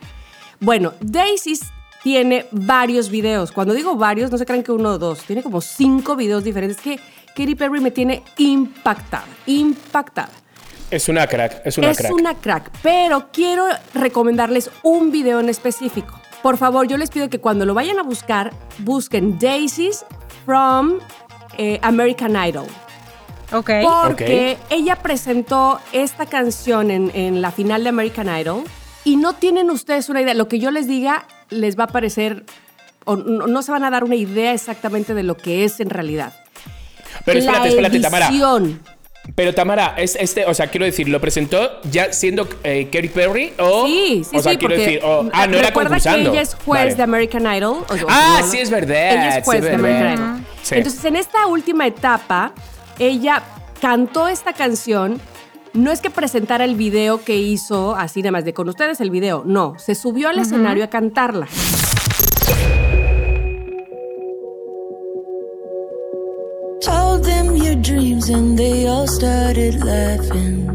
Bueno, Daisies tiene varios videos. Cuando digo varios, no se crean que uno o dos. Tiene como cinco videos diferentes que Katy Perry me tiene impactada. Impactada. Es una crack, es una es crack. una crack, pero quiero recomendarles un video en específico. Por favor, yo les pido que cuando lo vayan a buscar, busquen Daisies from eh, American Idol. Ok. Porque ella presentó esta canción en, en la final de American Idol y no tienen ustedes una idea. Lo que yo les diga les va a parecer, o no, no se van a dar una idea exactamente de lo que es en realidad. Pero la espérate, espérate, Tamara. Pero Tamara, es este, o sea, quiero decir, ¿lo presentó ya siendo eh, Katy Perry o Sí, sí, o sea, sí, quiero decir, o- ah, no era concursando. que ella es juez Vale. de American Idol. o- Ah, no, sí, es verdad, Ella es juez sí, de American. Idol. Sí. Entonces, en esta última etapa, ella cantó esta canción. No es que presentara el video que hizo así nada más de con ustedes el video, no, se subió al escenario a cantarla. Told them your dreams and they all started laughing.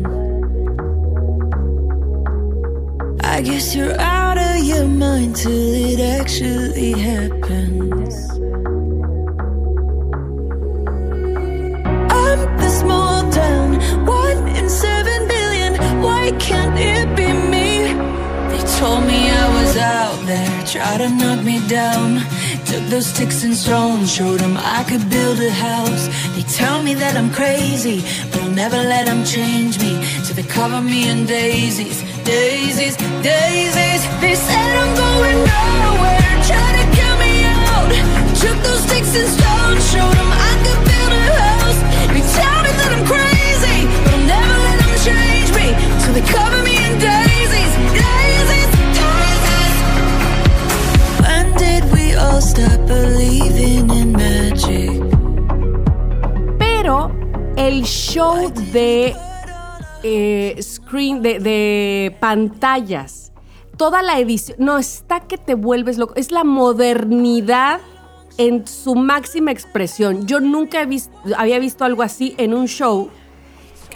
I guess you're out of your mind till it actually happens. One in seven billion. Why can't it be me? They told me I was out there, tried to knock me down. Took those sticks and stones, showed them I could build a house. They tell me that I'm crazy, but I'll never let them change me. So they cover me in daisies, daisies, daisies. They said I'm going nowhere, try to count me out. Took those sticks and stones, showed them I could they cover me in daisies, daisies, daisies. When did we all stop believing in magic? Pero el show de eh, screen, de, de pantallas, toda la edición, no, está que te vuelves loco. Es la modernidad en su máxima expresión. Yo nunca he había visto algo así en un show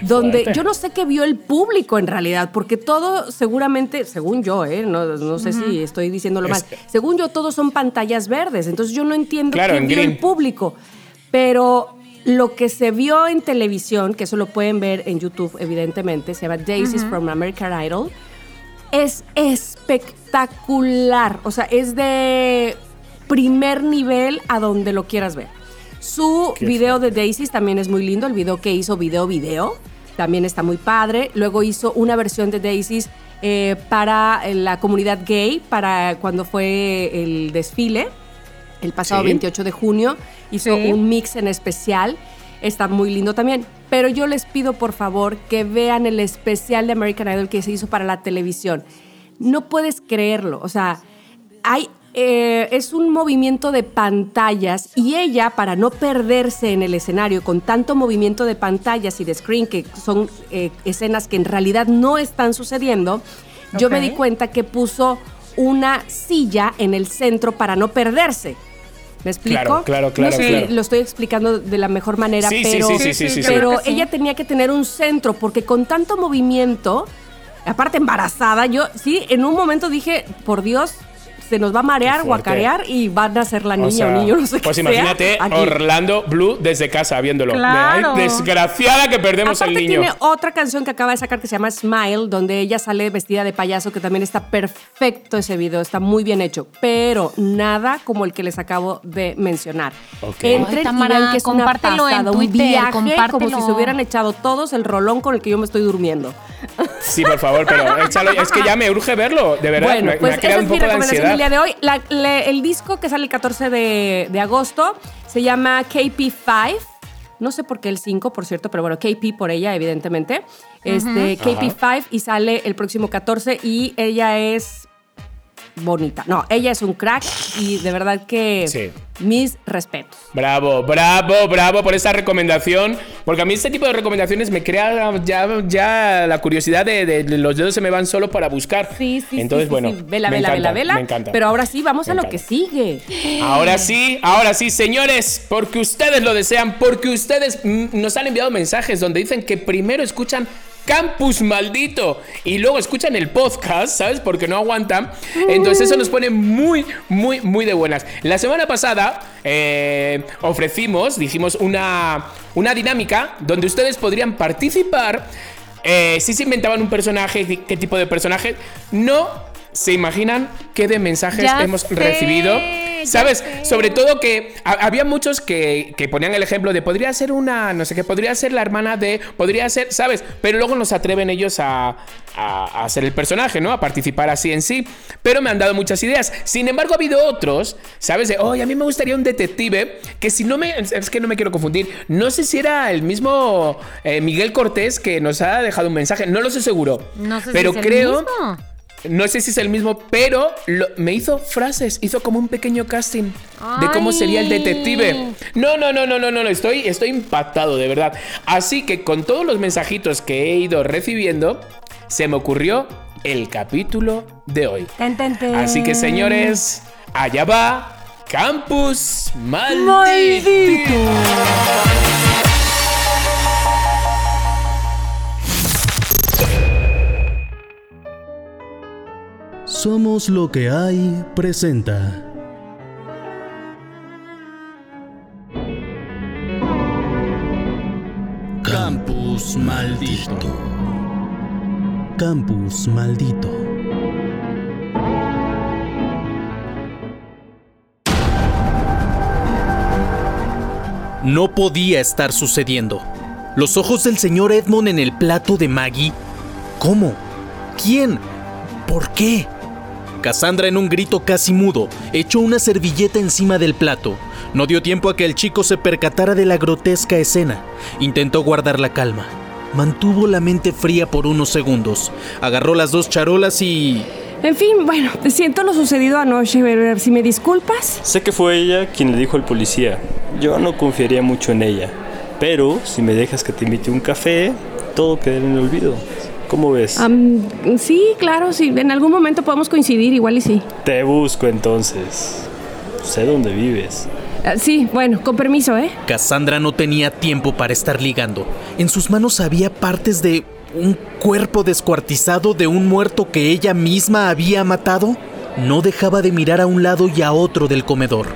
donde yo no sé qué vio el público en realidad, porque todo seguramente, según yo, ¿eh? no, no sé si estoy diciéndolo mal, Es- según yo todos son pantallas verdes, entonces yo no entiendo Claro, qué en vio green. el público, pero lo que se vio en televisión, que eso lo pueden ver en YouTube evidentemente, se llama Daisies from American Idol, es espectacular, o sea, es de primer nivel a donde lo quieras ver. Su Qué video de Daisies también es muy lindo, el video que hizo Video Video también está muy padre. Luego hizo una versión de Daisies eh, para la comunidad gay, para cuando fue el desfile, el pasado Sí. 28 de junio. Hizo Sí. un mix en especial. está muy lindo también. Pero yo les pido por favor que vean el especial de American Idol que se hizo para la televisión. No puedes creerlo, o sea, hay, eh, es un movimiento de pantallas y ella, para no perderse en el escenario con tanto movimiento de pantallas y de screen, que son eh, escenas que en realidad no están sucediendo, yo me di cuenta que puso una silla en el centro para no perderse. ¿Me explico? Claro, claro, claro, No sé claro. si lo estoy explicando de la mejor manera, Sí, sí, pero, sí, sí, sí, sí, sí. pero ella tenía que tener un centro porque con tanto movimiento, aparte embarazada, yo sí, en un momento dije, por Dios, se nos va a marear, guacarear y van a ser la niña O sea, o niño, no sé Pues qué imagínate sea. Orlando Blue desde casa viéndolo. Claro. Ay, desgraciada que perdemos Aparte al niño. tiene otra canción que acaba de sacar que se llama Smile, donde ella sale vestida de payaso, que también está perfecto ese video, está muy bien hecho, pero nada como el que les acabo de mencionar. Ok. Entren Ay, y Tamara, vean que es una compártelo en pasada, un Twitter, viaje como compártelo. si se hubieran echado todos el rolón con el que yo me estoy durmiendo. Sí, por favor, pero échalo. Es que ya me urge verlo, de verdad. Bueno, me, me pues ha esa creado es un mi poco de recomendación del día ansiedad. de hoy. La- le- el disco que sale el 14 de, de agosto se llama KP5. No sé por qué el 5, por cierto, pero bueno, KP por ella, evidentemente. Este, KP5 y sale el próximo 14 y ella es bonita. No, ella es un crack y de verdad que Sí. mis respetos. Bravo, bravo, bravo por esa recomendación. Porque a mí este tipo de recomendaciones me crea ya, ya la curiosidad de, de- de los dedos se me van solo para buscar. Sí, sí, Entonces, sí, bueno. sí. Vela, me vela, encanta, vela, vela. Me encanta. Pero ahora sí, vamos Me a lo encanta. que sigue. Ahora sí, ahora sí, señores, porque ustedes lo desean, porque ustedes nos han enviado mensajes donde dicen que primero escuchan Campus Maldito y luego escuchan el podcast, ¿sabes? Porque no aguantan. Entonces eso nos pone muy, muy, muy de buenas. La semana pasada eh, ofrecimos, dijimos, una, una dinámica donde ustedes podrían participar. Eh, si se inventaban un personaje, qué tipo de personaje, no se imaginan qué de mensajes Ya hemos sé, recibido. ¿Sabes? sé. Sobre todo que ha- había muchos que, que ponían el ejemplo de podría ser una, no sé qué, podría ser la hermana de, podría ser, ¿sabes? Pero luego no se atreven ellos a, a, a ser el personaje, ¿no? A participar así en sí. Pero me han dado muchas ideas. Sin embargo, ha habido otros, ¿sabes? De, oye, a mí me gustaría un detective que si no me, es que no me quiero confundir, no sé si era el mismo eh, Miguel Cortés que nos ha dejado un mensaje, no lo sé seguro. No sé si pero el creo... mismo. No sé si es el mismo, pero lo- me hizo frases, hizo como un pequeño casting de cómo sería el detective. No, no, no, no, no, no, no, estoy, estoy impactado, de verdad. Así que con todos los mensajitos que he ido recibiendo, se me ocurrió el capítulo de hoy. Ten, ten, ten. Así que señores, allá va Campus Maldito. Somos lo que hay presenta. Campus maldito. Campus maldito. No podía estar sucediendo. Los ojos del señor Edmond en el plato de Maggie. ¿Cómo? ¿Quién? ¿Por qué? Cassandra en un grito casi mudo echó una servilleta encima del plato. No dio tiempo a que el chico se percatara de la grotesca escena. Intentó guardar la calma. Mantuvo la mente fría por unos segundos. Agarró las dos charolas y... En fin, bueno, siento lo sucedido anoche, pero si me disculpas. Sé que fue ella quien le dijo al policía. Yo no confiaría mucho en ella. Pero si me dejas que te invite un café, todo quedará en el olvido. ¿Cómo ves? Sí, claro, sí. En algún momento podemos coincidir, igual y sí. Te busco entonces. Sé dónde vives. Ah, sí, bueno, con permiso, ¿eh? Cassandra no tenía tiempo para estar ligando. En sus manos había partes de un cuerpo descuartizado de un muerto que ella misma había matado. No dejaba de mirar a un lado y a otro del comedor.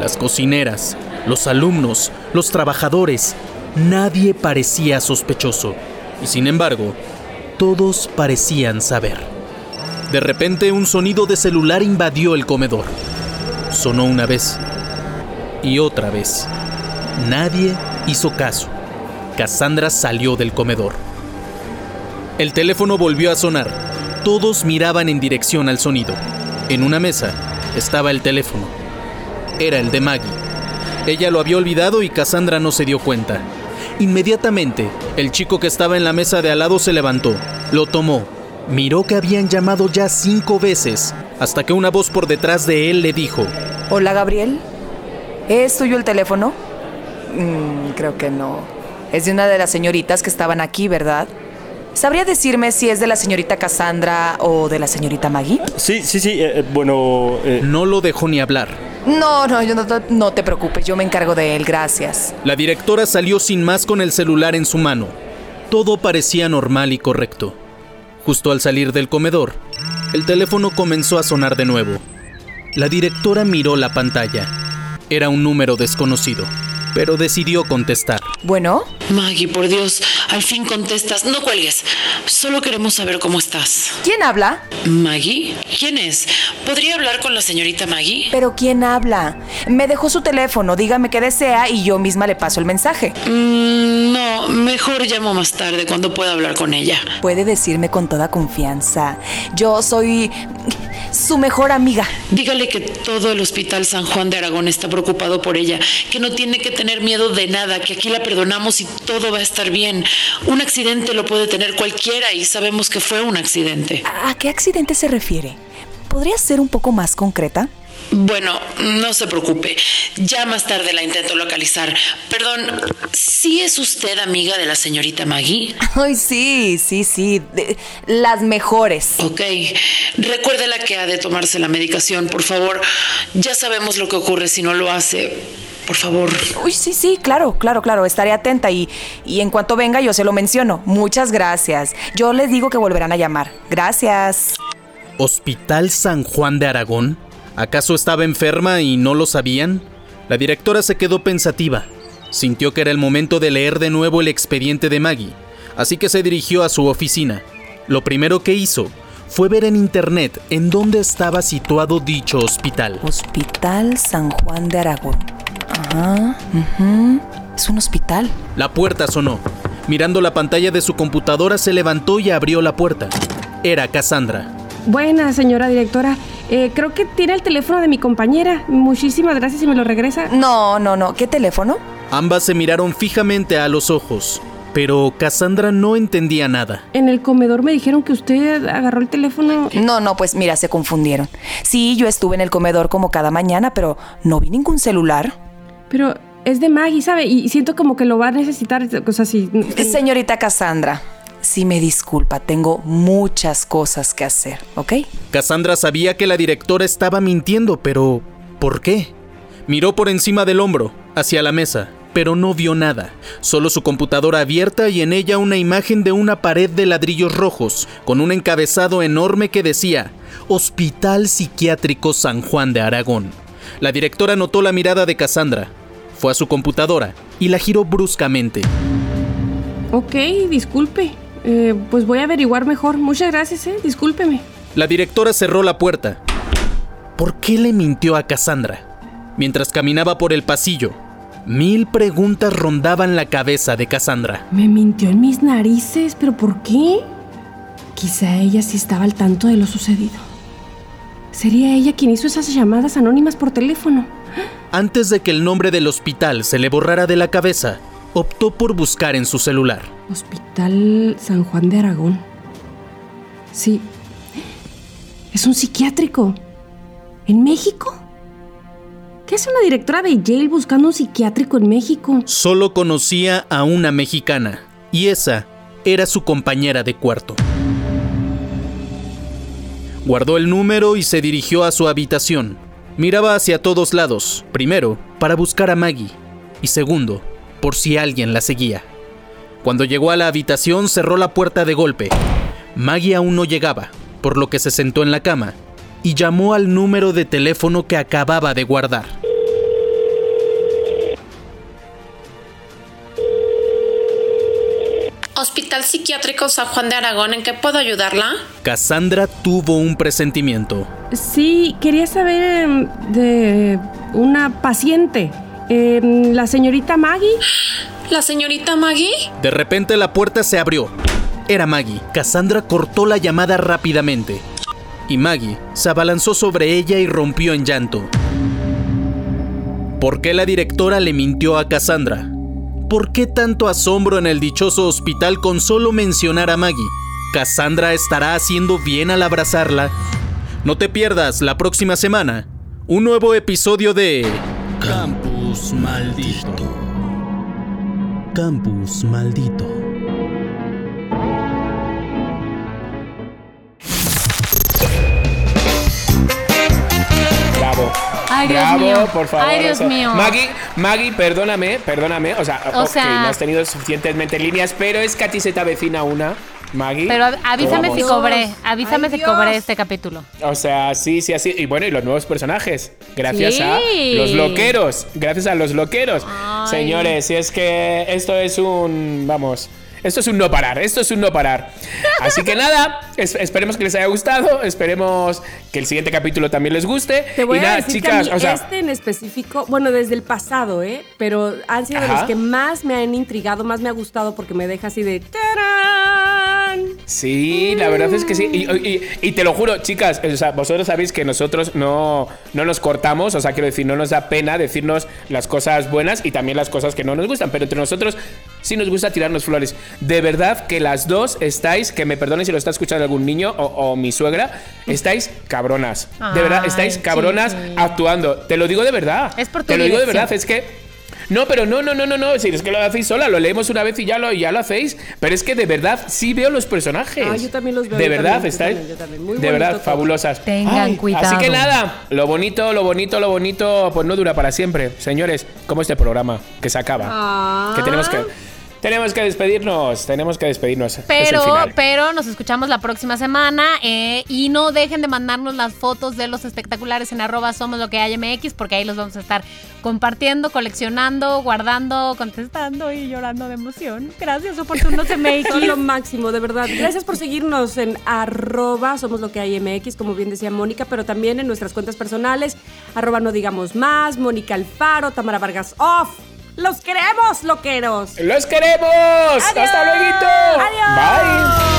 Las cocineras, los alumnos, los trabajadores, nadie parecía sospechoso. Y sin embargo, todos parecían saber. De repente un sonido de celular invadió el comedor. Sonó una vez y otra vez. Nadie hizo caso. Cassandra salió del comedor. El teléfono volvió a sonar. Todos miraban en dirección al sonido. En una mesa estaba el teléfono. Era el de Maggie. Ella lo había olvidado y Cassandra no se dio cuenta. Inmediatamente, el chico que estaba en la mesa de al lado se levantó, lo tomó, miró que habían llamado ya cinco veces, hasta que una voz por detrás de él le dijo, Hola Gabriel, ¿es tuyo el teléfono? Mm, creo que no. Es de una de las señoritas que estaban aquí, ¿verdad? ¿Sabría decirme si es de la señorita Cassandra o de la señorita Maggie? Sí, sí, sí. eh, eh, bueno, eh, no lo dejó ni hablar. No, no, yo no, no te preocupes, yo me encargo de él, gracias. La directora salió sin más con el celular en su mano. Todo parecía normal y correcto. Justo al salir del comedor, el teléfono comenzó a sonar de nuevo. La directora miró la pantalla. Era un número desconocido, pero decidió contestar. Bueno, Maggie, por Dios, al fin contestas. No cuelgues. Solo queremos saber cómo estás. ¿quién habla? ¿Maggie? ¿Quién es? ¿Podría hablar con la señorita Maggie? Pero ¿quién habla? Me dejó su teléfono, dígame qué desea y yo misma le paso el mensaje. Mm, no, mejor llamo más tarde cuando pueda hablar con ella. Puede decirme con toda confianza. Yo soy su mejor amiga. Dígale que todo el Hospital San Juan de Aragón está preocupado por ella, que no tiene que tener miedo de nada, que aquí la perdonamos y todo va a estar bien. Un accidente lo puede tener cualquiera y sabemos que fue un accidente. ¿A qué accidente se refiere? ¿Podría ser un poco más concreta? Bueno, no se preocupe. Ya más tarde la intento localizar. Perdón, ¿sí es usted amiga de la señorita Maggie? Ay, sí, sí, sí. de- las mejores. Ok. Recuérdela que ha de tomarse la medicación, por favor. Ya sabemos lo que ocurre si no lo hace. Por favor. Uy, sí, sí, claro, claro, claro. Estaré atenta y, y en cuanto venga yo se lo menciono. Muchas gracias. Yo les digo que volverán a llamar. Gracias. ¿Hospital San Juan de Aragón? ¿Acaso estaba enferma y no lo sabían? La directora se quedó pensativa. Sintió que era el momento de leer de nuevo el expediente de Maggie, así que se dirigió a su oficina. Lo primero que hizo fue ver en internet en dónde estaba situado dicho hospital. Hospital San Juan de Aragón. Ajá. Es un hospital. La puerta sonó. Mirando la pantalla de su computadora se levantó y abrió la puerta. Era Cassandra. Buena, señora directora. Eh, creo que tiene el teléfono de mi compañera. Muchísimas gracias y me lo regresa. No, no, no. ¿Qué teléfono? Ambas se miraron fijamente a los ojos, pero Cassandra no entendía nada. En el comedor me dijeron que usted agarró el teléfono. No, no, pues mira, se confundieron. Sí, yo estuve en el comedor como cada mañana, pero no vi ningún celular. Pero es de Maggie, ¿sabe? Y siento como que lo va a necesitar. O sea, si. Señorita Cassandra, si me disculpa, tengo muchas cosas que hacer, ¿ok? Cassandra sabía que la directora estaba mintiendo, pero ¿por qué? Miró por encima del hombro, hacia la mesa, pero no vio nada, solo su computadora abierta y en ella una imagen de una pared de ladrillos rojos, con un encabezado enorme que decía Hospital Psiquiátrico San Juan de Aragón. La directora notó la mirada de Cassandra, fue a su computadora y la giró bruscamente. Ok, disculpe. Eh, pues voy a averiguar mejor. Muchas gracias, ¿eh? Discúlpeme. La directora cerró la puerta. ¿Por qué le mintió a Cassandra? Mientras caminaba por el pasillo, mil preguntas rondaban la cabeza de Cassandra. Me mintió en mis narices, pero ¿por qué? Quizá ella sí estaba al tanto de lo sucedido. Sería ella quien hizo esas llamadas anónimas por teléfono. Antes de que el nombre del hospital se le borrara de la cabeza, optó por buscar en su celular. Hospital San Juan de Aragón. Sí. Es un psiquiátrico. ¿En México? ¿Qué hace una directora de Yale buscando un psiquiátrico en México? Solo conocía a una mexicana, y esa era su compañera de cuarto. Guardó el número y se dirigió a su habitación. Miraba hacia todos lados, primero, para buscar a Maggie, y segundo, por si alguien la seguía. Cuando llegó a la habitación cerró la puerta de golpe. Maggie aún no llegaba, por lo que se sentó en la cama y llamó al número de teléfono que acababa de guardar. Hospital Psiquiátrico San Juan de Aragón, ¿en qué puedo ayudarla? Cassandra tuvo un presentimiento. Sí, quería saber em, de una paciente. Em, la señorita Maggie. ¿La señorita Maggie? De repente la puerta se abrió. Era Maggie. Cassandra cortó la llamada rápidamente. Y Maggie se abalanzó sobre ella y rompió en llanto. ¿Por qué la directora le mintió a Cassandra? ¿Por qué tanto asombro en el dichoso hospital con solo mencionar a Maggie? ¿Cassandra estará haciendo bien al abrazarla? No te pierdas la próxima semana un nuevo episodio de Campus Maldito. Campus Maldito. Bravo. Ay, Dios Bravo, mío. por favor. Ay, Dios o sea, mío. Maggie, Maggie, perdóname, perdóname. O sea, O sea- no has tenido suficientemente líneas, pero es que a ti se te avecina una, Maggie. Pero av- avísame si cobré. Avísame Ay, si cobré este capítulo. O sea, sí, sí, así. Y bueno, y los nuevos personajes. Gracias Sí. a los loqueros. Gracias a los loqueros. Ay. Señores, si es que esto es un. Vamos. Esto es un no parar, esto es un no parar. Así que nada, es- esperemos que les haya gustado, esperemos que el siguiente capítulo también les guste. Te voy y a nada, decir chicas, que a mí o sea, este en específico, bueno, desde el pasado, ¿eh? Pero han sido de Ajá. los que más me han intrigado, más me ha gustado porque me deja así de ¡tarán! Sí, la verdad es que sí. Y, y- y te lo juro, chicas, o sea, vosotros sabéis que nosotros no, no nos cortamos, o sea, quiero decir, no nos da pena decirnos las cosas buenas y también las cosas que no nos gustan, pero entre nosotros sí nos gusta tirarnos flores. De verdad que las dos estáis, que me perdonen si lo está escuchando algún niño o, o mi suegra, estáis cabronas. De verdad, estáis cabronas actuando. Te lo digo de verdad. Es por tu Te lo digo de verdad, es que... No, pero no, no, no, no, no. Si es que lo hacéis sola, lo leemos una vez y ya lo, ya lo hacéis. Pero es que de verdad sí veo los personajes. Ah, yo también los veo, De verdad, estáis. de verdad, todo. fabulosas. Tengan cuidado. Así que nada, lo bonito, lo bonito, lo bonito, pues no dura para siempre. Señores, como este programa que se acaba. Ah. Que tenemos que. Tenemos que despedirnos. Tenemos que despedirnos. Pero, pero nos escuchamos la próxima semana eh, y no dejen de mandarnos las fotos de los espectaculares en arroba somos lo que hay MX porque ahí los vamos a estar compartiendo, coleccionando, guardando, contestando y llorando de emoción. Gracias, oportunos <laughs> MX. Son lo máximo, de verdad. Gracias por seguirnos en arroba somos lo que hay MX, como bien decía Mónica, pero también en nuestras cuentas personales, arroba no digamos más, Mónica Alfaro, Tamara Vargas Off. ¡Los queremos, loqueros! ¡Los queremos! ¡Hasta luego! Bye.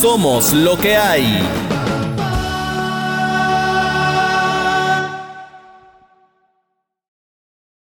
Somos lo que hay.